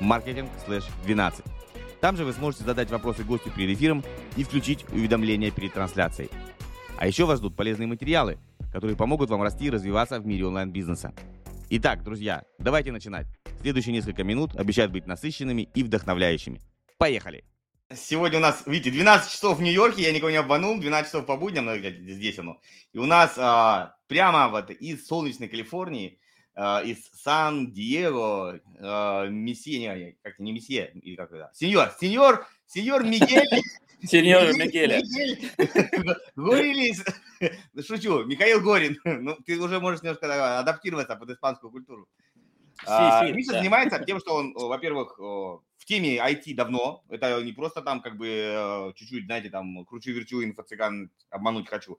marketing/12. Там же вы сможете задать вопросы гостю перед эфиром и включить уведомления перед трансляцией. А еще вас ждут полезные материалы, которые помогут вам расти и развиваться в мире онлайн-бизнеса. Итак, друзья, давайте начинать. Следующие несколько минут обещают быть насыщенными и вдохновляющими. Поехали! Сегодня у нас, видите, 12 часов в Нью-Йорке, я никого не обманул, 12 часов по будням, ну, здесь оно. И у нас а, прямо вот из солнечной Калифорнии из Сан-Диего, э, месье, как не месье, или как это, сеньор, сеньор, сеньор Мигель. Сеньор Мигеля. Горилис. Шучу, Михаил Горин. Ну, ты уже можешь немножко адаптироваться под испанскую культуру. А, Миша занимается тем, что он, во-первых, в теме IT давно. Это не просто там как бы э, чуть-чуть, знаете, там кручу-верчу, инфо-цыган обмануть хочу.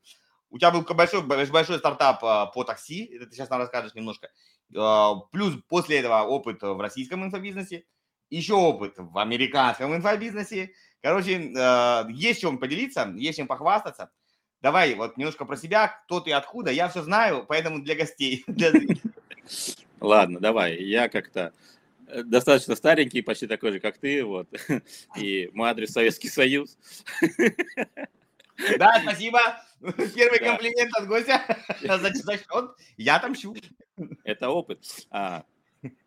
У тебя был большой, большой стартап а, по такси, это ты сейчас нам расскажешь немножко. А, плюс после этого опыт в российском инфобизнесе, еще опыт в американском инфобизнесе. Короче, а, есть чем поделиться, есть чем похвастаться. Давай вот немножко про себя, кто ты, откуда. Я все знаю, поэтому для гостей. Ладно, давай. Я как-то э, достаточно старенький, почти такой же, как ты, вот. И мой адрес Советский Союз. Да, спасибо. Первый да. комплимент от гостя. За, за счет. Я там щу. Это опыт. А,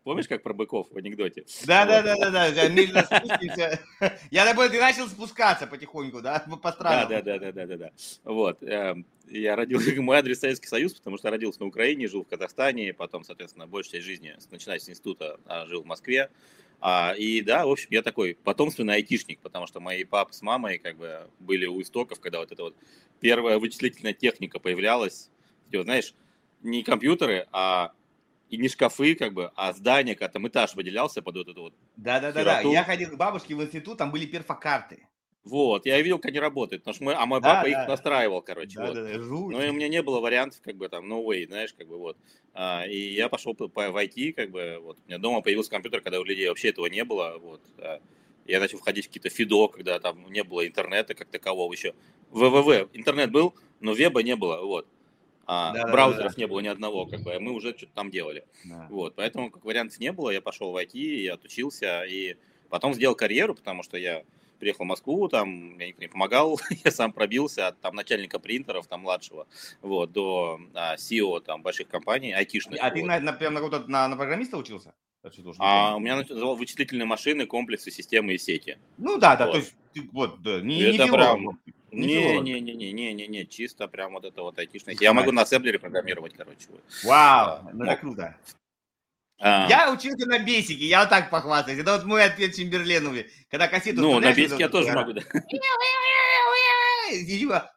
помнишь, как про быков в анекдоте? Да, вот. да, да, да, да. Медленно спустимся. Я такой, ты начал спускаться потихоньку, да, по странам. Да, да, да, да, да, да. Вот. Эм, я родился, мой адрес Советский Союз, потому что родился на Украине, жил в Казахстане, потом, соответственно, большую часть жизни, начиная с института, а, жил в Москве. А, и да, в общем, я такой потомственный айтишник, потому что мои папа с мамой как бы были у истоков, когда вот эта вот первая вычислительная техника появлялась. Типа, знаешь, не компьютеры, а и не шкафы, как бы, а здание, когда там этаж выделялся под вот эту вот. Да-да-да, да. я ходил к бабушке в институт, там были перфокарты. Вот, я видел, как они работают, потому что мы, а мой да, папа да. их настраивал, короче, да, вот. Да, да, Ну и у меня не было вариантов, как бы там, no way, знаешь, как бы вот. А, и я пошел по, по, в IT, как бы, вот. У меня дома появился компьютер, когда у людей вообще этого не было, вот. А, я начал входить в какие-то фидо, когда там не было интернета как такового еще. ВВВ, интернет был, но веба не было, вот. А, да, браузеров да, да. не было ни одного, как бы, а мы уже что-то там делали. Да. Вот, поэтому как вариантов не было, я пошел в IT, я отучился, и потом сделал карьеру, потому что я приехал в Москву, там я никто не помогал, я сам пробился от там начальника принтеров, там младшего, вот, до а, CEO там больших компаний, айтишных. А вот. ты на, на, прям на, на, на программиста учился? А у меня называл вычислительные машины, комплексы, системы и сети. Ну да, да, вот. то есть вот, да, не, это не прям, не, не, не, не, не, не, не, чисто прям вот это вот айтишное. Я могу на ассемблере программировать, короче. Вау, ну это круто. А... Я учился на бесике, я вот так похвастаюсь. Это вот мой ответ Чемберленове. Когда кассету... Ну, на бесике я тоже могу, да.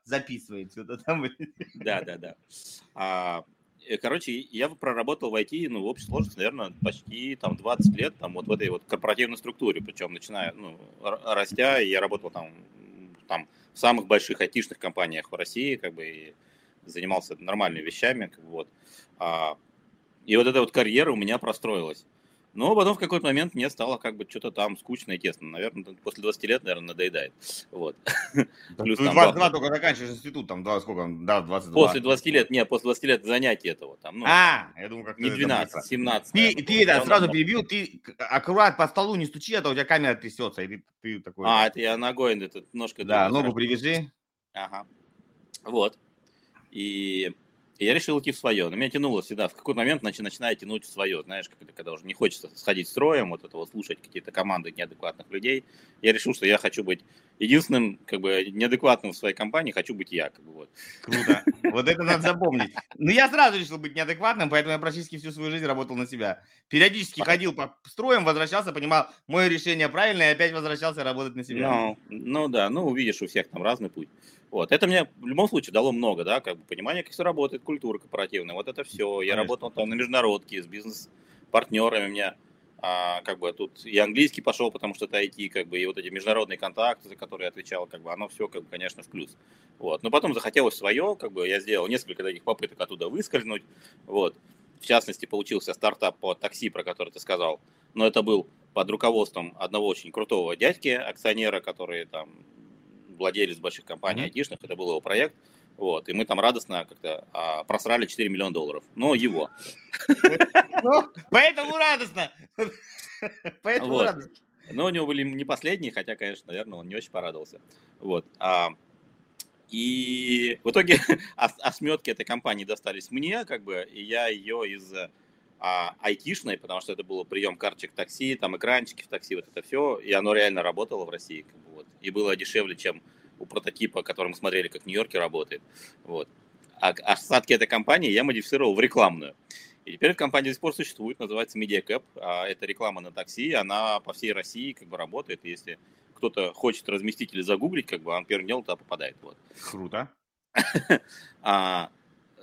Записывает что-то там. Да, да, да. А, э, короче, я проработал в IT, ну, в общей сложности, наверное, почти там 20 лет, там, вот в этой вот корпоративной структуре, причем начиная, ну, растя, я работал там, там в самых больших айтишных компаниях в России, как бы, и занимался нормальными вещами, как бы, вот. А, и вот эта вот карьера у меня простроилась. Но потом в какой-то момент мне стало как бы что-то там скучно и тесно. Наверное, после 20 лет, наверное, надоедает. Вот. Да, Плюс, там, 22 только заканчиваешь институт, там, да, сколько, да, 22. После 20 лет, нет, после 20 лет занятий этого. Там, ну, а, я думаю, как Не 12, 17. Ты, да, ты да, сразу перебил, ты аккурат по столу не стучи, а то у тебя камера трясется, и ты, ты такой... А, это я ногой, этот ножка... Да, ногу привяжи. Ага. Вот. И и я решил идти в свое. Но меня тянуло всегда. В какой-то момент начи, начинаю тянуть в свое. Знаешь, когда уже не хочется сходить строем, вот это вот слушать какие-то команды неадекватных людей. Я решил, что я хочу быть единственным, как бы, неадекватным в своей компании, хочу быть я. Как бы, вот. Круто. Вот это надо запомнить. Ну, я сразу решил быть неадекватным, поэтому я практически всю свою жизнь работал на себя. Периодически ходил по строям, возвращался, понимал, мое решение правильное, и опять возвращался работать на себя. Ну, ну да, ну увидишь, у всех там разный путь. Вот. Это мне в любом случае дало много, да, как бы понимание, как все работает, культура корпоративная, вот это все. Я работал там на международке с бизнес-партнерами, у меня а, как бы тут и английский пошел, потому что это IT, как бы, и вот эти международные контакты, за которые я отвечал, как бы, оно все, как бы, конечно, в плюс. Вот. Но потом захотелось свое, как бы, я сделал несколько таких попыток оттуда выскользнуть, вот. В частности, получился стартап по такси, про который ты сказал, но это был под руководством одного очень крутого дядьки, акционера, который там владелец больших компаний mm-hmm. айтишных, это был его проект, вот, и мы там радостно как-то а, просрали 4 миллиона долларов. Но его. Поэтому радостно. Поэтому радостно. Но у него были не последние, хотя, конечно, наверное, он не очень порадовался. Вот. А, и в итоге осметки этой компании достались мне, как бы, и я ее из а, айтишной, потому что это был прием карточек такси, там экранчики в такси, вот это все, и оно реально работало в России, как бы, и было дешевле, чем у прототипа, который мы смотрели, как в Нью-Йорке работает. Вот. А остатки этой компании я модифицировал в рекламную. И теперь компания до сих пор существует, называется MediaCap. А это реклама на такси, она по всей России как бы работает. Если кто-то хочет разместить или загуглить, как бы он первым делом туда попадает. Вот. Круто. а,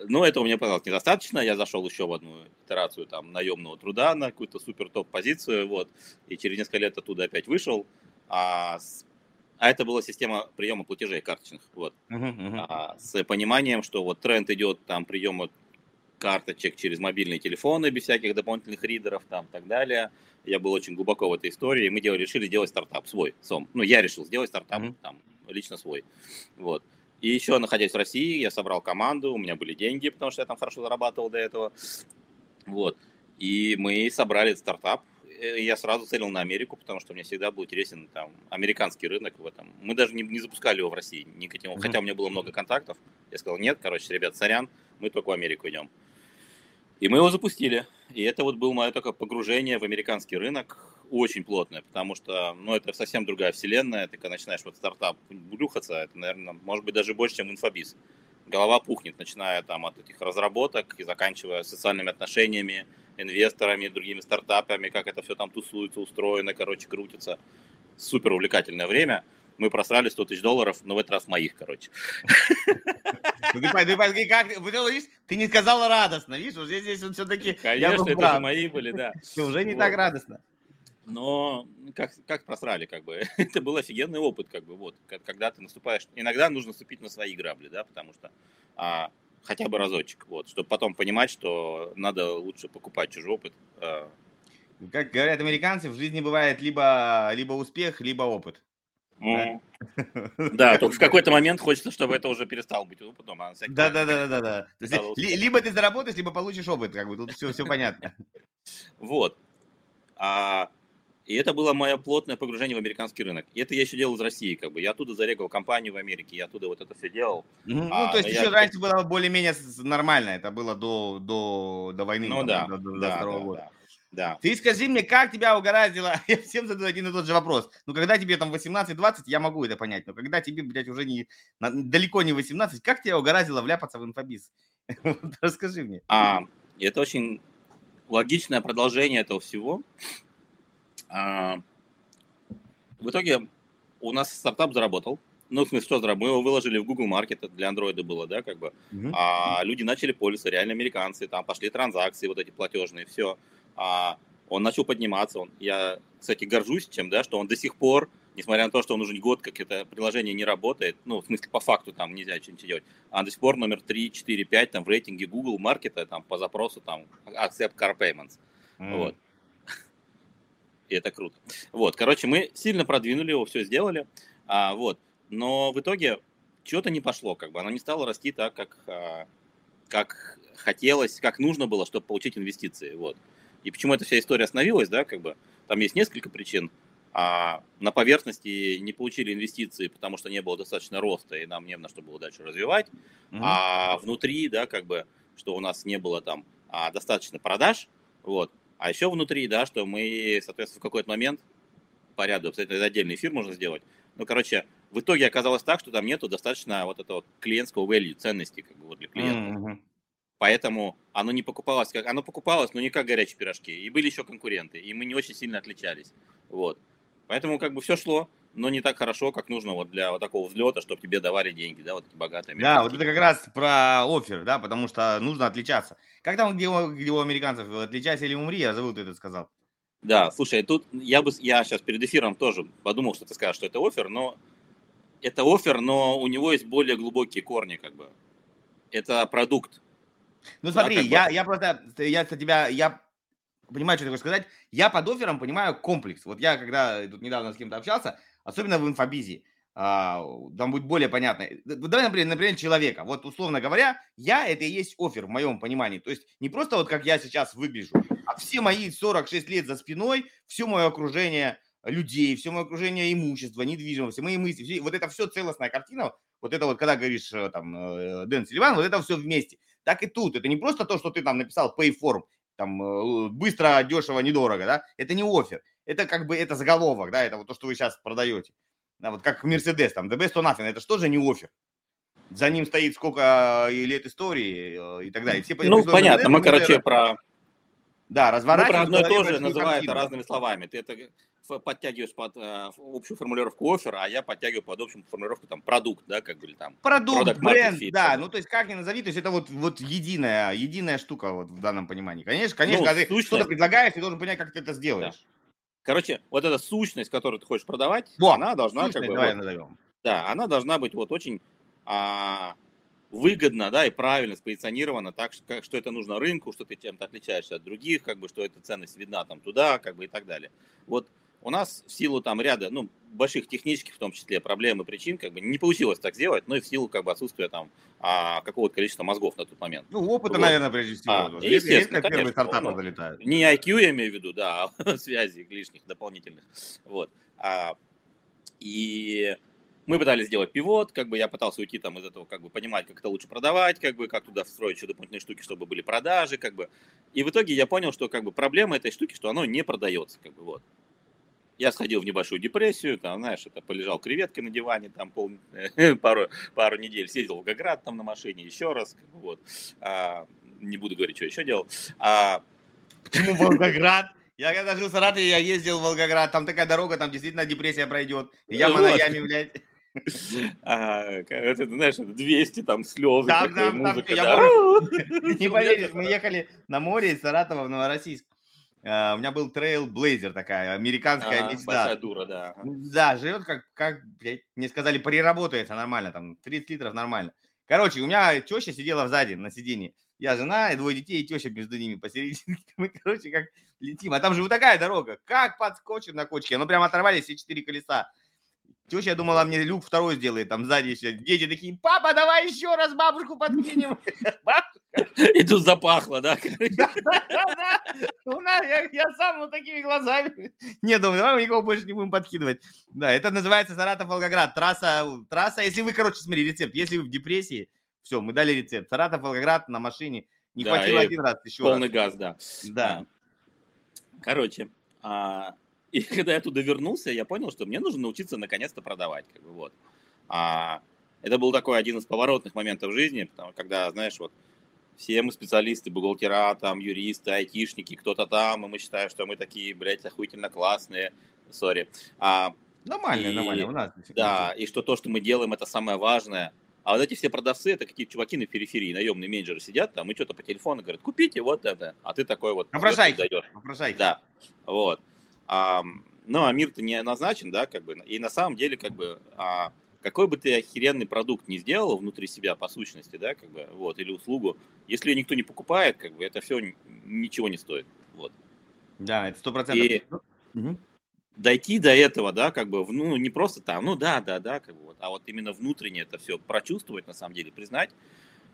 ну, этого мне показалось недостаточно. Я зашел еще в одну итерацию там наемного труда на какую-то супер топ позицию, вот. И через несколько лет оттуда опять вышел. А с а это была система приема платежей карточных. Вот. Uh-huh, uh-huh. А, с пониманием, что вот тренд идет там приема карточек через мобильные телефоны без всяких дополнительных ридеров там так далее. Я был очень глубоко в этой истории. Мы делали, решили делать стартап свой, сом. Ну, я решил сделать стартап uh-huh. там лично свой. Вот. И еще, находясь в России, я собрал команду, у меня были деньги, потому что я там хорошо зарабатывал до этого. Вот. И мы собрали стартап, я сразу целил на Америку, потому что мне всегда был интересен там американский рынок в этом. Мы даже не, не запускали его в России никаким, mm-hmm. хотя у меня было много контактов. Я сказал, нет, короче, ребят, сорян, мы только в Америку идем. И мы его запустили. И это вот было мое такое погружение в американский рынок очень плотное, потому что, ну, это совсем другая вселенная. Ты когда начинаешь вот стартап блюхаться, это, наверное, может быть даже больше, чем инфобиз. Голова пухнет, начиная там от этих разработок и заканчивая социальными отношениями, инвесторами, другими стартапами, как это все там тусуется, устроено, короче, крутится. Супер увлекательное время. Мы просрали 100 тысяч долларов, но в этот раз моих, короче. Ну, ты, не сказал радостно, видишь, уже здесь он все-таки... Конечно, это же мои были, да. Уже не так радостно. Но как, как просрали, как бы, это был офигенный опыт, как бы, вот, когда ты наступаешь, иногда нужно наступить на свои грабли, да, потому что а, хотя бы разочек, вот, чтобы потом понимать, что надо лучше покупать чужой опыт. А. Как говорят американцы, в жизни бывает либо, либо успех, либо опыт. Mm. Да, да только в какой-то момент хочется, чтобы это уже перестал быть опытом. А да, да, да, да, да. Либо ты заработаешь, либо получишь опыт, как бы тут все, все понятно. Вот. А и это было мое плотное погружение в американский рынок. И это я еще делал из России, как бы. Я оттуда зарегал компанию в Америке, я оттуда вот это все делал. Ну, а, то есть еще я... раньше было более-менее нормально, это было до, до, до войны. Ну да, до, до, да, до года. Да. Да. Ты скажи мне, как тебя угораздило, я всем задаю один и тот же вопрос. Ну, когда тебе там 18-20, я могу это понять, но когда тебе, блядь, уже не, далеко не 18, как тебя угораздило вляпаться в инфобиз? Расскажи мне. А, это очень логичное продолжение этого всего. А, в итоге у нас стартап заработал. Ну, в смысле, что заработал? Мы его выложили в Google Market, для Android было, да, как бы. Uh-huh. А люди начали пользоваться, реально американцы, там пошли транзакции вот эти платежные, все. А, он начал подниматься. Он, я, кстати, горжусь чем, да, что он до сих пор, несмотря на то, что он уже год, как это приложение не работает, ну, в смысле, по факту там нельзя что-нибудь делать, а до сих пор номер 3, 4, 5 там в рейтинге Google Market, там по запросу там Accept Car Payments. Mm. Вот и это круто. Вот, короче, мы сильно продвинули его, все сделали, а, вот, но в итоге что-то не пошло, как бы, оно не стало расти так, как, а, как хотелось, как нужно было, чтобы получить инвестиции, вот. И почему эта вся история остановилась, да, как бы, там есть несколько причин, а на поверхности не получили инвестиции, потому что не было достаточно роста, и нам не на что было дальше развивать, mm-hmm. а внутри, да, как бы, что у нас не было там а, достаточно продаж, вот, а еще внутри, да, что мы, соответственно, в какой-то момент по ряду, это отдельный эфир можно сделать. Ну, короче, в итоге оказалось так, что там нету достаточно вот этого клиентского value, ценности как бы вот для клиента. Mm-hmm. Поэтому оно не покупалось, как оно покупалось, но не как горячие пирожки. И были еще конкуренты, и мы не очень сильно отличались. Вот. Поэтому как бы все шло, но не так хорошо, как нужно вот для вот такого взлета, чтобы тебе давали деньги, да, вот эти богатые. Да, вот это как раз про офер, да, потому что нужно отличаться. Как там, где у, где у американцев, отличайся или умри, я забыл, ты это сказал. Да, слушай, тут я бы, я сейчас перед эфиром тоже подумал, что ты скажешь, что это офер, но это офер, но у него есть более глубокие корни, как бы. Это продукт. Ну смотри, да, я, бы... я просто, я тебя, я понимаю, что ты хочешь сказать. Я под оффером понимаю комплекс. Вот я, когда тут недавно с кем-то общался, особенно в инфобизе, а, там будет более понятно. Давай, например, например, человека. Вот, условно говоря, я это и есть офер в моем понимании. То есть не просто вот как я сейчас выгляжу, а все мои 46 лет за спиной, все мое окружение людей, все мое окружение имущества, недвижимости, мои мысли, все, вот это все целостная картина, вот это вот, когда говоришь э, там э, Дэн Сильван, вот это все вместе. Так и тут, это не просто то, что ты там написал pay form, там э, быстро, дешево, недорого, да, это не офер, это как бы, это заголовок, да, это вот то, что вы сейчас продаете. Да, вот как Мерседес, там, the best or nothing, это что же не офер? За ним стоит сколько лет истории и так далее. Все, ну, понятно, мы, короче, про да, разворачивать. Ну, про одно и то же называют картину. разными словами. Ты это подтягиваешь под э, общую формулировку оффер, а я подтягиваю под общую формулировку там продукт, да, как бы там. Продукт, бренд, fit, да, ну то есть как ни назови, то есть это вот, вот единая, единая штука вот в данном понимании. Конечно, конечно, ну, когда ты что-то предлагаешь, ты должен понять, как ты это сделаешь. Да. Короче, вот эта сущность, которую ты хочешь продавать, вот, она должна как бы... Давай вот, назовем. Да, она должна быть вот очень а, выгодно, да, и правильно спозиционировано так, что, что это нужно рынку, что ты чем-то отличаешься от других, как бы, что эта ценность видна там туда, как бы, и так далее. Вот у нас в силу там ряда, ну, больших технических, в том числе, проблем и причин, как бы, не получилось так сделать, но и в силу, как бы, отсутствия там а, какого-то количества мозгов на тот момент. Ну, опыта, вот. наверное, прежде всего. А, естественно, конечно, первые стартапы ну, залетают. Не IQ я имею в виду, да, а связи лишних, дополнительных. Вот. А, и мы пытались сделать пивот, как бы я пытался уйти там из этого, как бы понимать, как это лучше продавать, как бы, как туда встроить еще дополнительные штуки, чтобы были продажи, как бы. И в итоге я понял, что как бы проблема этой штуки, что оно не продается, как бы вот. Я сходил в небольшую депрессию, там, знаешь, это полежал креветкой на диване, там пол, пару, пару недель съездил в Волгоград там на машине, еще раз, вот. А, не буду говорить, что еще делал. А, Почему Волгоград? Я когда жил в Саратове, я ездил в Волгоград, там такая дорога, там действительно депрессия пройдет. Яма вот. на яме, блядь. А, это, знаешь, 200 там слезы, там, такая там, музыка. Там, да. Не поверишь, мы ехали на море из Саратова в Новороссийск. Uh, у меня был трейл Блейзер такая, американская а, мечта. Большая дура, да. Да, живет как, как блядь, мне сказали, переработается нормально, там 30 литров нормально. Короче, у меня теща сидела сзади на сиденье. Я жена, и двое детей, и теща между ними посередине. Мы, короче, как летим. А там же вот такая дорога. Как подскочим на кочке? Ну, прям оторвались все четыре колеса. Теща думала, мне люк второй сделает, там сзади еще. Дети такие, папа, давай еще раз бабушку подкинем. И тут запахло, да? Да, Я сам вот такими глазами. Не, думаю, давай никого больше не будем подкидывать. Да, это называется Саратов-Волгоград. Трасса, трасса, если вы, короче, смотри, рецепт. Если вы в депрессии, все, мы дали рецепт. Саратов-Волгоград на машине. Не хватило один раз еще Полный газ, да. Да. Короче, а, и когда я туда вернулся, я понял, что мне нужно научиться наконец-то продавать. Как бы, вот. а, это был такой один из поворотных моментов жизни, потому, когда, знаешь, вот все мы специалисты, бухгалтера, там, юристы, айтишники, кто-то там, и мы считаем, что мы такие, блядь, охуительно классные, сори. А, нормально, и, нормально, у нас. Да, и что то, что мы делаем, это самое важное. А вот эти все продавцы, это какие-то чуваки на периферии, наемные менеджеры сидят там и что-то по телефону говорят, купите вот это. А ты такой вот... Вопрошайте, вопрошайте. Да, вот. А, ну, а мир-то не назначен, да, как бы. И на самом деле, как бы, а, какой бы ты охеренный продукт не сделал внутри себя по сущности, да, как бы, вот, или услугу, если ее никто не покупает, как бы, это все ничего не стоит, вот. Да, это сто процентов. Угу. дойти до этого, да, как бы, ну, не просто там, ну, да, да, да, как бы, вот, а вот именно внутренне это все прочувствовать, на самом деле, признать,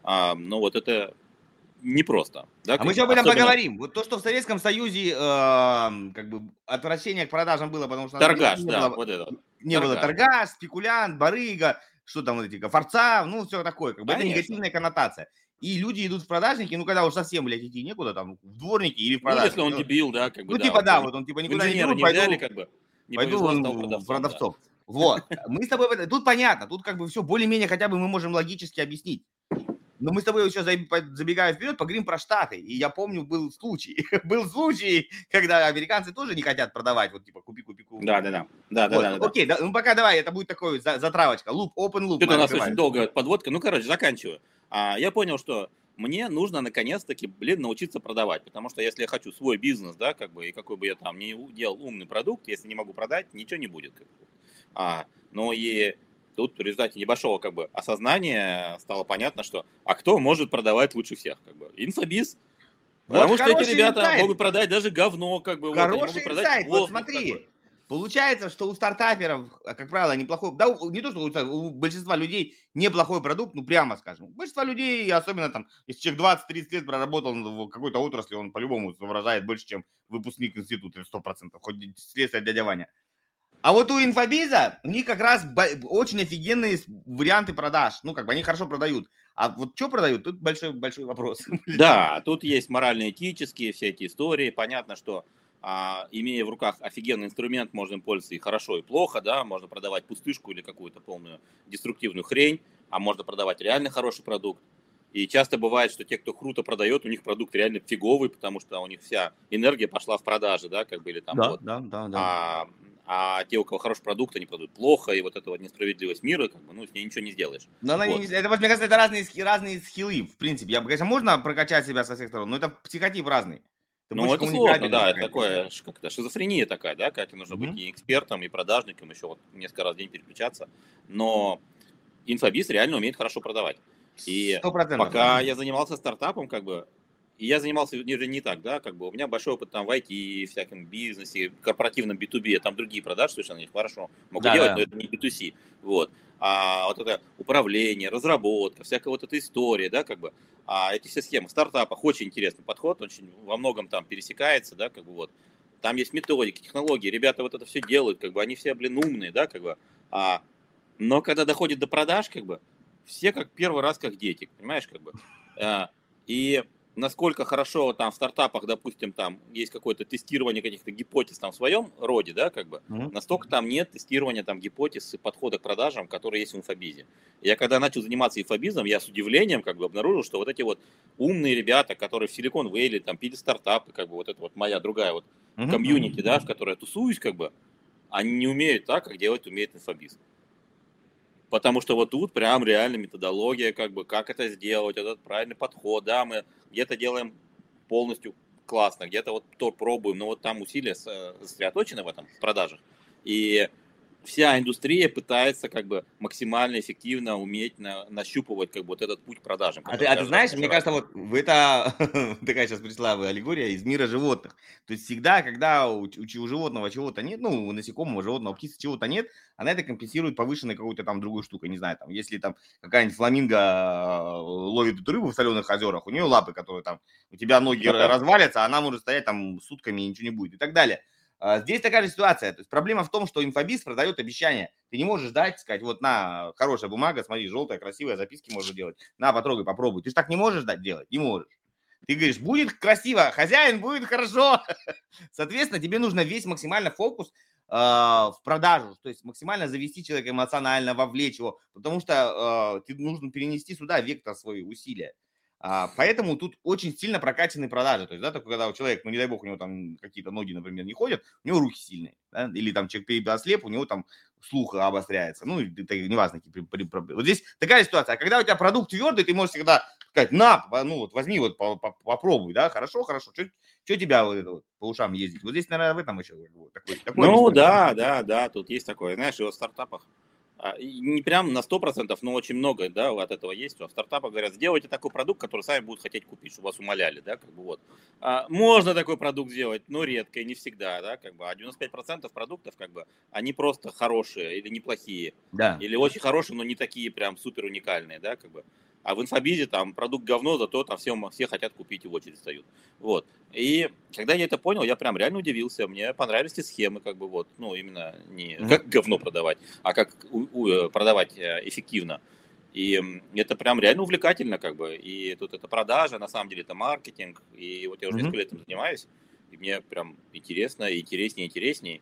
а, ну, вот это непросто. Да, а мы еще об этом особенно... поговорим. Вот то, что в Советском Союзе э, как бы отвращение к продажам было, потому что... Торгаш, не да, было, вот это. Не торгаш. было торгаш, спекулянт, барыга, что там вот эти, форца, ну, все такое. Как бы это негативная коннотация. И люди идут в продажники, ну, когда уж совсем, блядь, идти некуда, там, в дворники или в продажники. Ну, если он дебил, да, как бы, Ну, да, типа, да, вот он, типа, никуда не идет, пойду, взяли, как бы, не пойду он продавцов. продавцов. Да. Вот, мы с тобой, тут понятно, тут как бы все более-менее хотя бы мы можем логически объяснить. Но мы с тобой еще забегая вперед, поговорим про Штаты. И я помню, был случай, был случай, когда американцы тоже не хотят продавать, вот типа купи, купи, купи. Да, да, да. да, вот. да, да Окей, да, ну пока давай, это будет такой затравочка. Луп, open loop. Это у нас очень долгая подводка. Ну, короче, заканчиваю. А, я понял, что мне нужно наконец-таки, блин, научиться продавать, потому что если я хочу свой бизнес, да, как бы, и какой бы я там ни делал умный продукт, если не могу продать, ничего не будет. Как бы. а, но и тут в результате небольшого как бы осознания стало понятно, что а кто может продавать лучше всех, как бы, инфобиз, вот Потому что эти ребята инсайт. могут продать даже говно, как бы. Хороший вот, могут продать вот смотри, бы. Получается, что у стартаперов, а, как правило, неплохой, да, не то, что у, у большинства людей неплохой продукт, ну, прямо скажем. У большинства людей, особенно там, если человек 20-30 лет проработал в какой-то отрасли, он по-любому выражает больше, чем выпускник института, 100%, хоть следствие дядя Ваня. А вот у инфобиза, у них как раз очень офигенные варианты продаж. Ну, как бы они хорошо продают. А вот что продают, тут большой, большой вопрос. Да, тут есть морально-этические все эти истории. Понятно, что а, имея в руках офигенный инструмент, можно им пользоваться и хорошо, и плохо, да, можно продавать пустышку или какую-то полную деструктивную хрень, а можно продавать реально хороший продукт. И часто бывает, что те, кто круто продает, у них продукт реально фиговый, потому что у них вся энергия пошла в продажи, да, как бы, или там да, вот. Да, да, да. А, а те, у кого хороший продукт, они продают плохо, и вот эта вот несправедливость мира, как бы, ну, с ней ничего не сделаешь. Но вот. не, это, мне кажется, это разные, разные скиллы, в принципе. Я, конечно, можно прокачать себя со всех сторон, но это психотип разный. Ты ну, это сложно, да, это такое, как-то шизофрения такая, да, как нужно mm-hmm. быть и экспертом, и продажником, еще вот несколько раз в день переключаться, но инфобиз реально умеет хорошо продавать. И пока да. я занимался стартапом, как бы, и я занимался не, не так, да, как бы у меня большой опыт там в IT, всяком бизнесе, корпоративном B2B, там другие продажи совершенно не хорошо могу да, делать, да. но это не B2C, вот. А вот это управление, разработка, всякая вот эта история, да, как бы, а эти все схемы в стартапах очень интересный подход, очень во многом там пересекается, да, как бы вот. Там есть методики, технологии, ребята вот это все делают, как бы они все, блин, умные, да, как бы. А, но когда доходит до продаж, как бы, все как первый раз как дети, понимаешь, как бы. А, и насколько хорошо там в стартапах, допустим, там есть какое-то тестирование каких-то гипотез там в своем роде, да, как бы, mm-hmm. настолько там нет тестирования там гипотез и подхода к продажам, которые есть в инфобизе. Я когда начал заниматься инфобизом, я с удивлением как бы обнаружил, что вот эти вот умные ребята, которые в Silicon Valley, там, пили стартапы, как бы вот это вот моя другая вот mm-hmm. комьюнити, да, в которой я тусуюсь, как бы, они не умеют так, как делать умеет инфобиз. Потому что вот тут прям реально методология, как бы, как это сделать, этот правильный подход, да, мы где-то делаем полностью классно, где-то вот то пробуем, но вот там усилия сосредоточены в этом, в продажах. И вся индустрия пытается как бы максимально эффективно уметь на, нащупывать как бы вот этот путь продажам. А ты, а ты знаешь, мне кажется, вот это такая сейчас пришла аллегория из мира животных. То есть всегда, когда у, у, животного чего-то нет, ну, у насекомого, животного, птицы чего-то нет, она это компенсирует повышенной какой-то там другой штукой, не знаю, там, если там какая-нибудь фламинго э, ловит эту рыбу в соленых озерах, у нее лапы, которые там, у тебя ноги ну, развалятся, она может стоять там сутками и ничего не будет и так далее. А, здесь такая же ситуация. То есть проблема в том, что инфобиз продает обещания. Ты не можешь дать, сказать, вот на, хорошая бумага, смотри, желтая, красивая, записки можно делать. На, потрогай, попробуй. Ты же так не можешь дать делать? Не можешь. Ты говоришь, будет красиво, хозяин, будет хорошо. Соответственно, тебе нужно весь максимально фокус э, в продажу, то есть максимально завести человека эмоционально, вовлечь его, потому что э, тебе нужно перенести сюда вектор свои усилия. А, поэтому тут очень сильно прокачаны продажи. То есть, да, только когда у человека, ну, не дай бог, у него там какие-то ноги, например, не ходят, у него руки сильные. Да? Или там человек ослеп, у него там слух обостряется. Ну, это неважно, какие проблемы. Вот здесь такая ситуация. А когда у тебя продукт твердый, ты можешь всегда сказать, на, ну, вот возьми, вот попробуй, да, хорошо, хорошо. Что тебя вот это вот по ушам ездить? Вот здесь, наверное, в этом еще вот, такой, такой Ну, да, да, да, тут есть такое. Знаешь, и в стартапах не прям на 100%, но очень много, да, от этого есть. А в стартапах говорят, сделайте такой продукт, который сами будут хотеть купить, чтобы вас умоляли, да, как бы вот. А, можно такой продукт сделать, но редко и не всегда, да, как бы. А 95% продуктов, как бы, они просто хорошие или неплохие. Да. Или очень хорошие, но не такие прям супер уникальные, да, как бы. А в инфобизе там продукт говно, зато там все, все хотят купить и в очередь стоят. Вот. И когда я это понял, я прям реально удивился. Мне понравились эти схемы, как бы вот, ну, именно не как говно продавать, а как у, у, э, продавать э, эффективно. И это прям реально увлекательно, как бы. И тут это продажа, на самом деле это маркетинг. И вот я уже несколько лет этим занимаюсь. И мне прям интересно, интереснее, интереснее.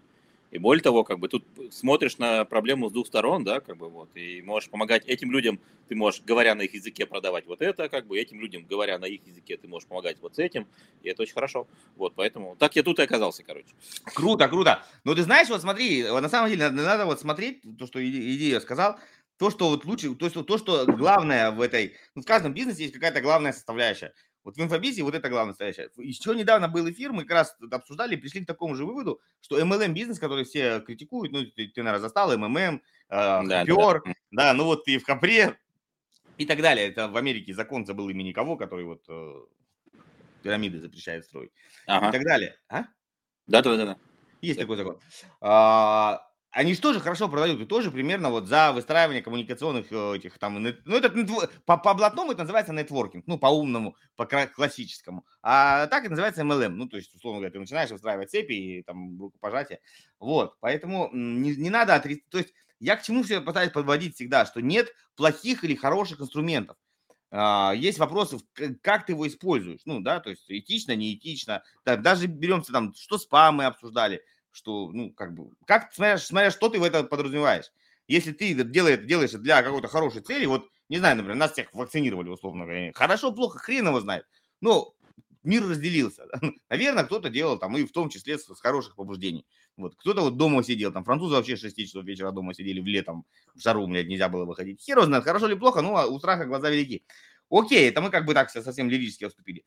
И более того, как бы тут смотришь на проблему с двух сторон, да, как бы вот, и можешь помогать этим людям, ты можешь, говоря на их языке, продавать вот это, как бы, этим людям, говоря на их языке, ты можешь помогать вот с этим, и это очень хорошо. Вот, поэтому так я тут и оказался, короче. Круто, круто. Ну, ты знаешь, вот смотри, на самом деле, надо, надо вот смотреть, то, что идея сказал, то, что вот лучше, то, что, то, что главное в этой, ну, в каждом бизнесе есть какая-то главная составляющая. Вот в инфобизе вот это главная составляющая. Еще недавно был эфир, мы как раз обсуждали пришли к такому же выводу, что MLM бизнес, который все критикуют, ну, ты, ты наверное, застал, MMM, э, да, Хапер, да, да. да, ну вот ты в Хапре и так далее. Это в Америке закон забыл имени кого, который вот э, пирамиды запрещает строить ага. и так далее. А? Да, да, да, да. Есть такой закон. А, они же тоже хорошо продают, и тоже примерно вот за выстраивание коммуникационных э, этих там, ну это по, по блатному это называется нетворкинг, ну по умному, по классическому, а так это называется MLM, ну то есть условно говоря, ты начинаешь выстраивать цепи и там рукопожатия, вот, поэтому не, не надо отрицать, то есть я к чему все пытаюсь подводить всегда, что нет плохих или хороших инструментов, а, есть вопросы, как ты его используешь, ну да, то есть этично, неэтично, даже беремся там, что спамы обсуждали, что, ну, как бы, как, смотря, смотря что ты в это подразумеваешь. Если ты делаешь, делаешь для какой-то хорошей цели, вот, не знаю, например, нас всех вакцинировали, условно говоря, хорошо, плохо, хрен его знает, но мир разделился. Наверное, кто-то делал там, и в том числе с, с хороших побуждений. Вот, кто-то вот дома сидел, там, французы вообще 6 часов вечера дома сидели в летом, в жару, блядь, нельзя было выходить. Хер знает, хорошо или плохо, но у страха глаза велики. Окей, это мы как бы так совсем лирически отступили.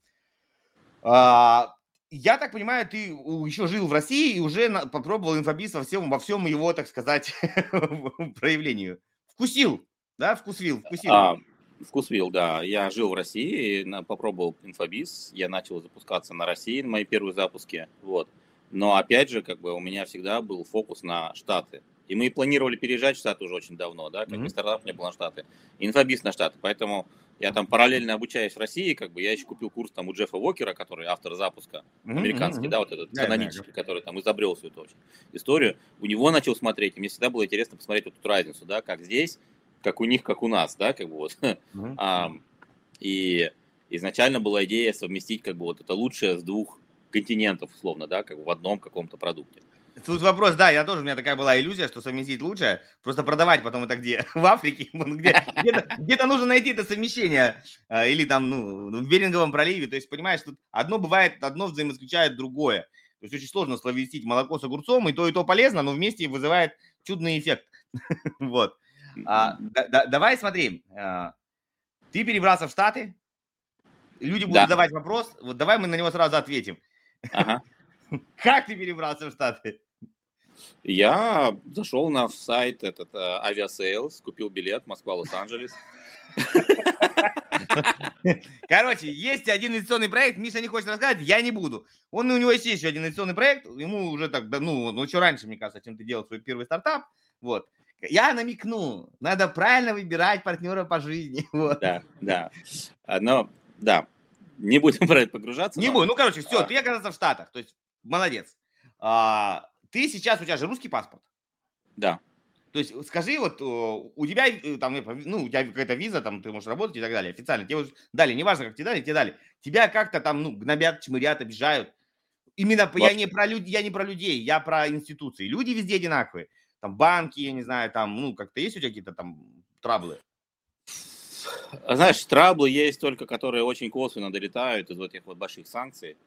А, я так понимаю, ты еще жил в России и уже попробовал инфобиз во всем, во всем его, так сказать, проявлению. Вкусил, да, вкусил, вкусил. А, вкусвил, да. Я жил в России, попробовал инфобиз, я начал запускаться на России, на мои первые запуски, вот. Но опять же, как бы у меня всегда был фокус на Штаты. И мы планировали переезжать в Штаты уже очень давно, да, как mm-hmm. стартап не был на Штаты. Инфобиз на Штаты, поэтому я там параллельно обучаюсь в России, как бы я еще купил курс там у Джеффа Уокера, который автор запуска, американский, mm-hmm. да, вот этот yeah, канонический, yeah, который там изобрел всю эту историю. У него начал смотреть, и мне всегда было интересно посмотреть вот эту разницу, да, как здесь, как у них, как у нас, да, как бы вот. Mm-hmm. а, и изначально была идея совместить как бы вот это лучшее с двух континентов, условно, да, как бы в одном каком-то продукте. Тут вопрос, да, я тоже, у меня такая была иллюзия, что совместить лучше, просто продавать потом это где? В Африке? Где, где-то, где-то нужно найти это совмещение, а, или там, ну, в Беринговом проливе, то есть, понимаешь, тут одно бывает, одно взаимоисключает другое. То есть очень сложно словесить молоко с огурцом, и то, и то полезно, но вместе вызывает чудный эффект. Вот. А, да, да, давай смотри, а, ты перебрался в Штаты, люди будут да. задавать вопрос, вот давай мы на него сразу ответим. Ага. Как ты перебрался в Штаты? Я зашел на сайт этот э, авиасейлс, купил билет Москва-Лос-Анджелес. Короче, есть один инвестиционный проект, Миша не хочет рассказать, я не буду. Он, у него есть еще один инвестиционный проект, ему уже так, ну, ну еще раньше, мне кажется, чем ты делал свой первый стартап. Вот. Я намекну, надо правильно выбирать партнера по жизни. Вот. Да, да. Но, да, не будем про это погружаться. Не но... будем. Ну, короче, все, а... ты оказался в Штатах. То есть, молодец. А, ты сейчас, у тебя же русский паспорт. Да. То есть скажи, вот у тебя э, там, ну, у тебя какая-то виза, там ты можешь работать и так далее, официально. Тебе вот дали, неважно, как тебе дали, тебе дали. Тебя как-то там, ну, гнобят, чмырят, обижают. Именно вот. я не про людей, я не про людей, я про институции. Люди везде одинаковые. Там банки, я не знаю, там, ну, как-то есть у тебя какие-то там траблы? Знаешь, траблы есть только, которые очень косвенно долетают из вот этих вот больших санкций.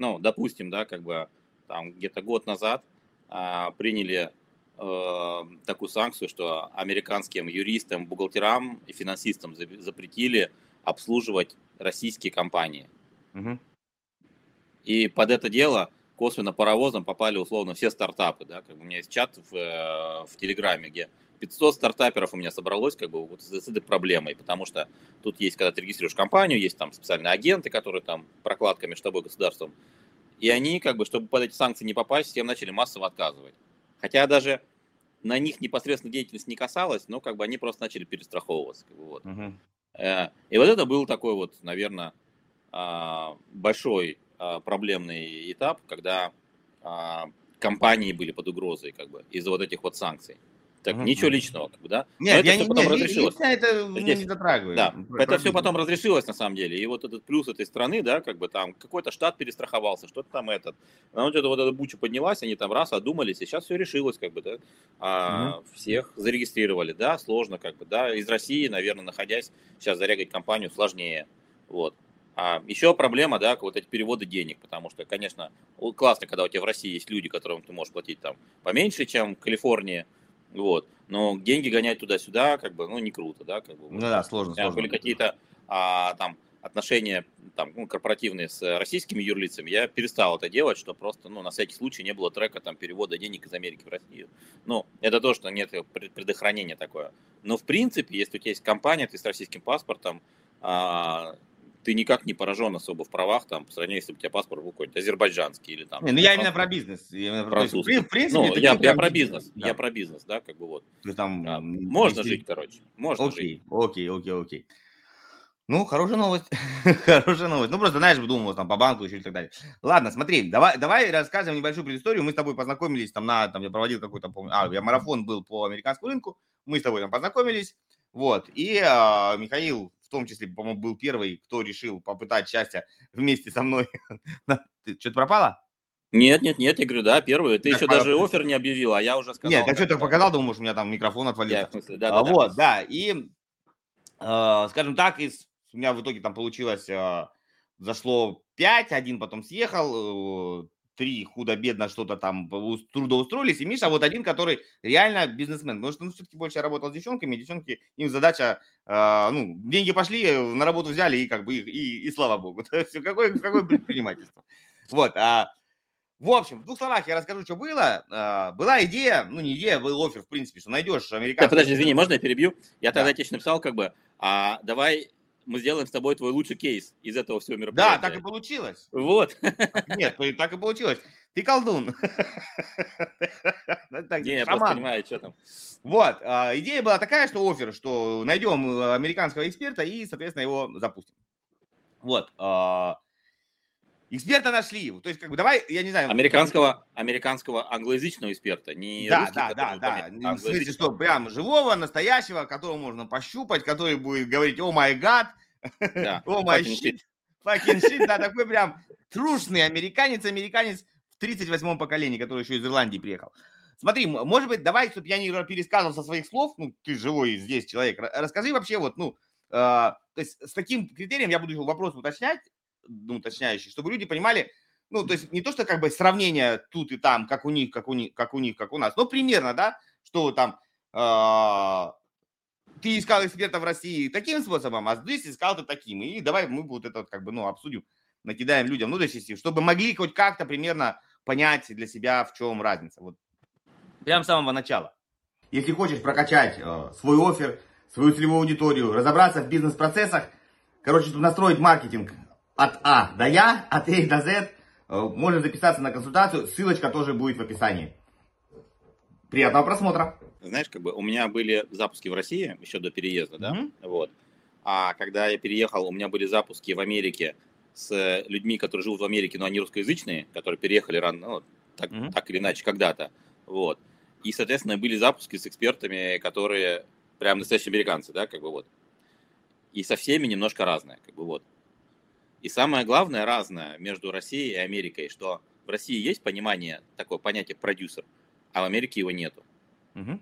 Ну, допустим, да, как бы там где-то год назад а, приняли а, такую санкцию, что американским юристам, бухгалтерам и финансистам запретили обслуживать российские компании. Угу. И под это дело косвенно паровозом попали условно все стартапы. Да? Как бы у меня есть чат в, э, в Телеграме, где 500 стартаперов у меня собралось как бы вот с, с этой проблемой, потому что тут есть, когда ты регистрируешь компанию, есть там специальные агенты, которые там прокладками между тобой государством, и они как бы, чтобы под эти санкции не попасть, всем начали массово отказывать. Хотя даже на них непосредственно деятельность не касалась, но как бы они просто начали перестраховываться. Как бы, вот. uh И вот это был такой вот, наверное, а, большой а, проблемный этап, когда компании были под угрозой как бы из-за вот этих вот санкций. Так, угу. ничего личного, как бы, да? Нет, Но это я все не, потом не, разрешилось. Я это Здесь, не затрагиваю. Да, это все потом разрешилось на самом деле. И вот этот плюс этой страны, да, как бы там какой-то штат перестраховался, что-то там этот. А вот эта вот эта буча поднялась, они там раз одумались, и сейчас все решилось, как бы, да. А, угу. Всех зарегистрировали, да, сложно, как бы, да. Из России, наверное, находясь, сейчас зарягать компанию сложнее. Вот. А еще проблема, да, вот эти переводы денег, потому что, конечно, классно, когда у тебя в России есть люди, которым ты можешь платить там поменьше, чем в Калифорнии, Вот. Но деньги гонять туда-сюда, как бы, ну, не круто, да, как бы. Ну да, сложно, сложно. Были какие-то а, там отношения там, ну, корпоративные с российскими юрлицами, я перестал это делать, что просто, ну, на всякий случай не было трека там перевода денег из Америки в Россию. Ну, это то, что нет предохранения такое. Но, в принципе, если у тебя есть компания, ты с российским паспортом, а, ты никак не поражен особо в правах, там, по сравнению, если у тебя паспорт был какой-нибудь азербайджанский или там. Не, ну я именно про бизнес. Я именно про, в принципе, ну, я, я про бизнес. Да. Я про бизнес, да, как бы вот. Ты там, а, можно если... жить, короче. Можно окей, жить. Окей, окей, окей. Ну, хорошая новость. хорошая новость. Ну, просто, знаешь, думал там по банку еще и так далее. Ладно, смотри, давай, давай рассказываем небольшую предысторию. Мы с тобой познакомились там на, там я проводил какой-то, помню, а, я марафон был по американскому рынку. Мы с тобой там познакомились. Вот. И а, Михаил в том числе, по-моему, был первый, кто решил попытать счастье вместе со мной. Что-то пропало? Нет, нет, нет, я говорю, да, первый. Ты так, еще по... даже офер не объявил, а я уже сказал. Нет, я что-то показал, думаю, что у меня там микрофон отвалился. Я, да, да, вот, да. да. И, э, скажем так, из, у меня в итоге там получилось, э, зашло 5, один потом съехал, э, три худо-бедно что-то там трудоустроились, и Миша вот один, который реально бизнесмен, потому что ну, все-таки больше работал с девчонками, девчонки, им задача, э, ну, деньги пошли, на работу взяли, и как бы, и, и, и слава богу, все, какое, какое предпринимательство. Вот, а, в общем, в двух словах я расскажу, что было. А, была идея, ну не идея, был офер, в принципе, что найдешь американцев. Да, подожди, извини, можно я перебью? Я тогда да. тебе написал, как бы, а давай мы сделаем с тобой твой лучший кейс из этого всего мероприятия. Да, так и получилось. Вот. Нет, так и получилось. Ты колдун. Не, я просто понимаю, что там. Вот, а, идея была такая, что офер, что найдем э, американского эксперта и, соответственно, его запустим. Вот. Эксперта нашли. То есть, как бы, давай, я не знаю. Американского, американского англоязычного эксперта, не Да, русский, да, да, да. А в смысле, что прям живого, настоящего, которого можно пощупать, который будет говорить, о май гад, о май щит. Fucking shit, да, такой прям трушный американец, американец в 38-м поколении, который еще из Ирландии приехал. Смотри, может быть, давай, чтобы я не пересказывал со своих слов, ну, ты живой здесь человек, расскажи вообще вот, ну, э, то есть с таким критерием я буду вопрос уточнять, ну, уточняющий, чтобы люди понимали, ну, то есть не то, что как бы сравнение тут и там, как у них, как у них, как у них, как у нас, но примерно, да, что там э, ты искал эксперта в России таким способом, а здесь искал ты таким. И давай мы вот это как бы, ну, обсудим, накидаем людям, ну, то есть, чтобы могли хоть как-то примерно понять для себя, в чем разница. Вот прямо с самого начала. Если хочешь прокачать э, свой офер, свою целевую аудиторию, разобраться в бизнес-процессах, короче, чтобы настроить маркетинг от А до Я, от А до З, э, можно записаться на консультацию, ссылочка тоже будет в описании. Приятного просмотра! знаешь, как бы у меня были запуски в России еще до переезда, да, mm-hmm. вот. А когда я переехал, у меня были запуски в Америке с людьми, которые живут в Америке, но они русскоязычные, которые переехали рано, ну, так, mm-hmm. так или иначе, когда-то, вот. И, соответственно, были запуски с экспертами, которые прям настоящие американцы, да, как бы вот. И со всеми немножко разное, как бы вот. И самое главное разное между Россией и Америкой, что в России есть понимание, такое понятие продюсер, а в Америке его нету. Угу.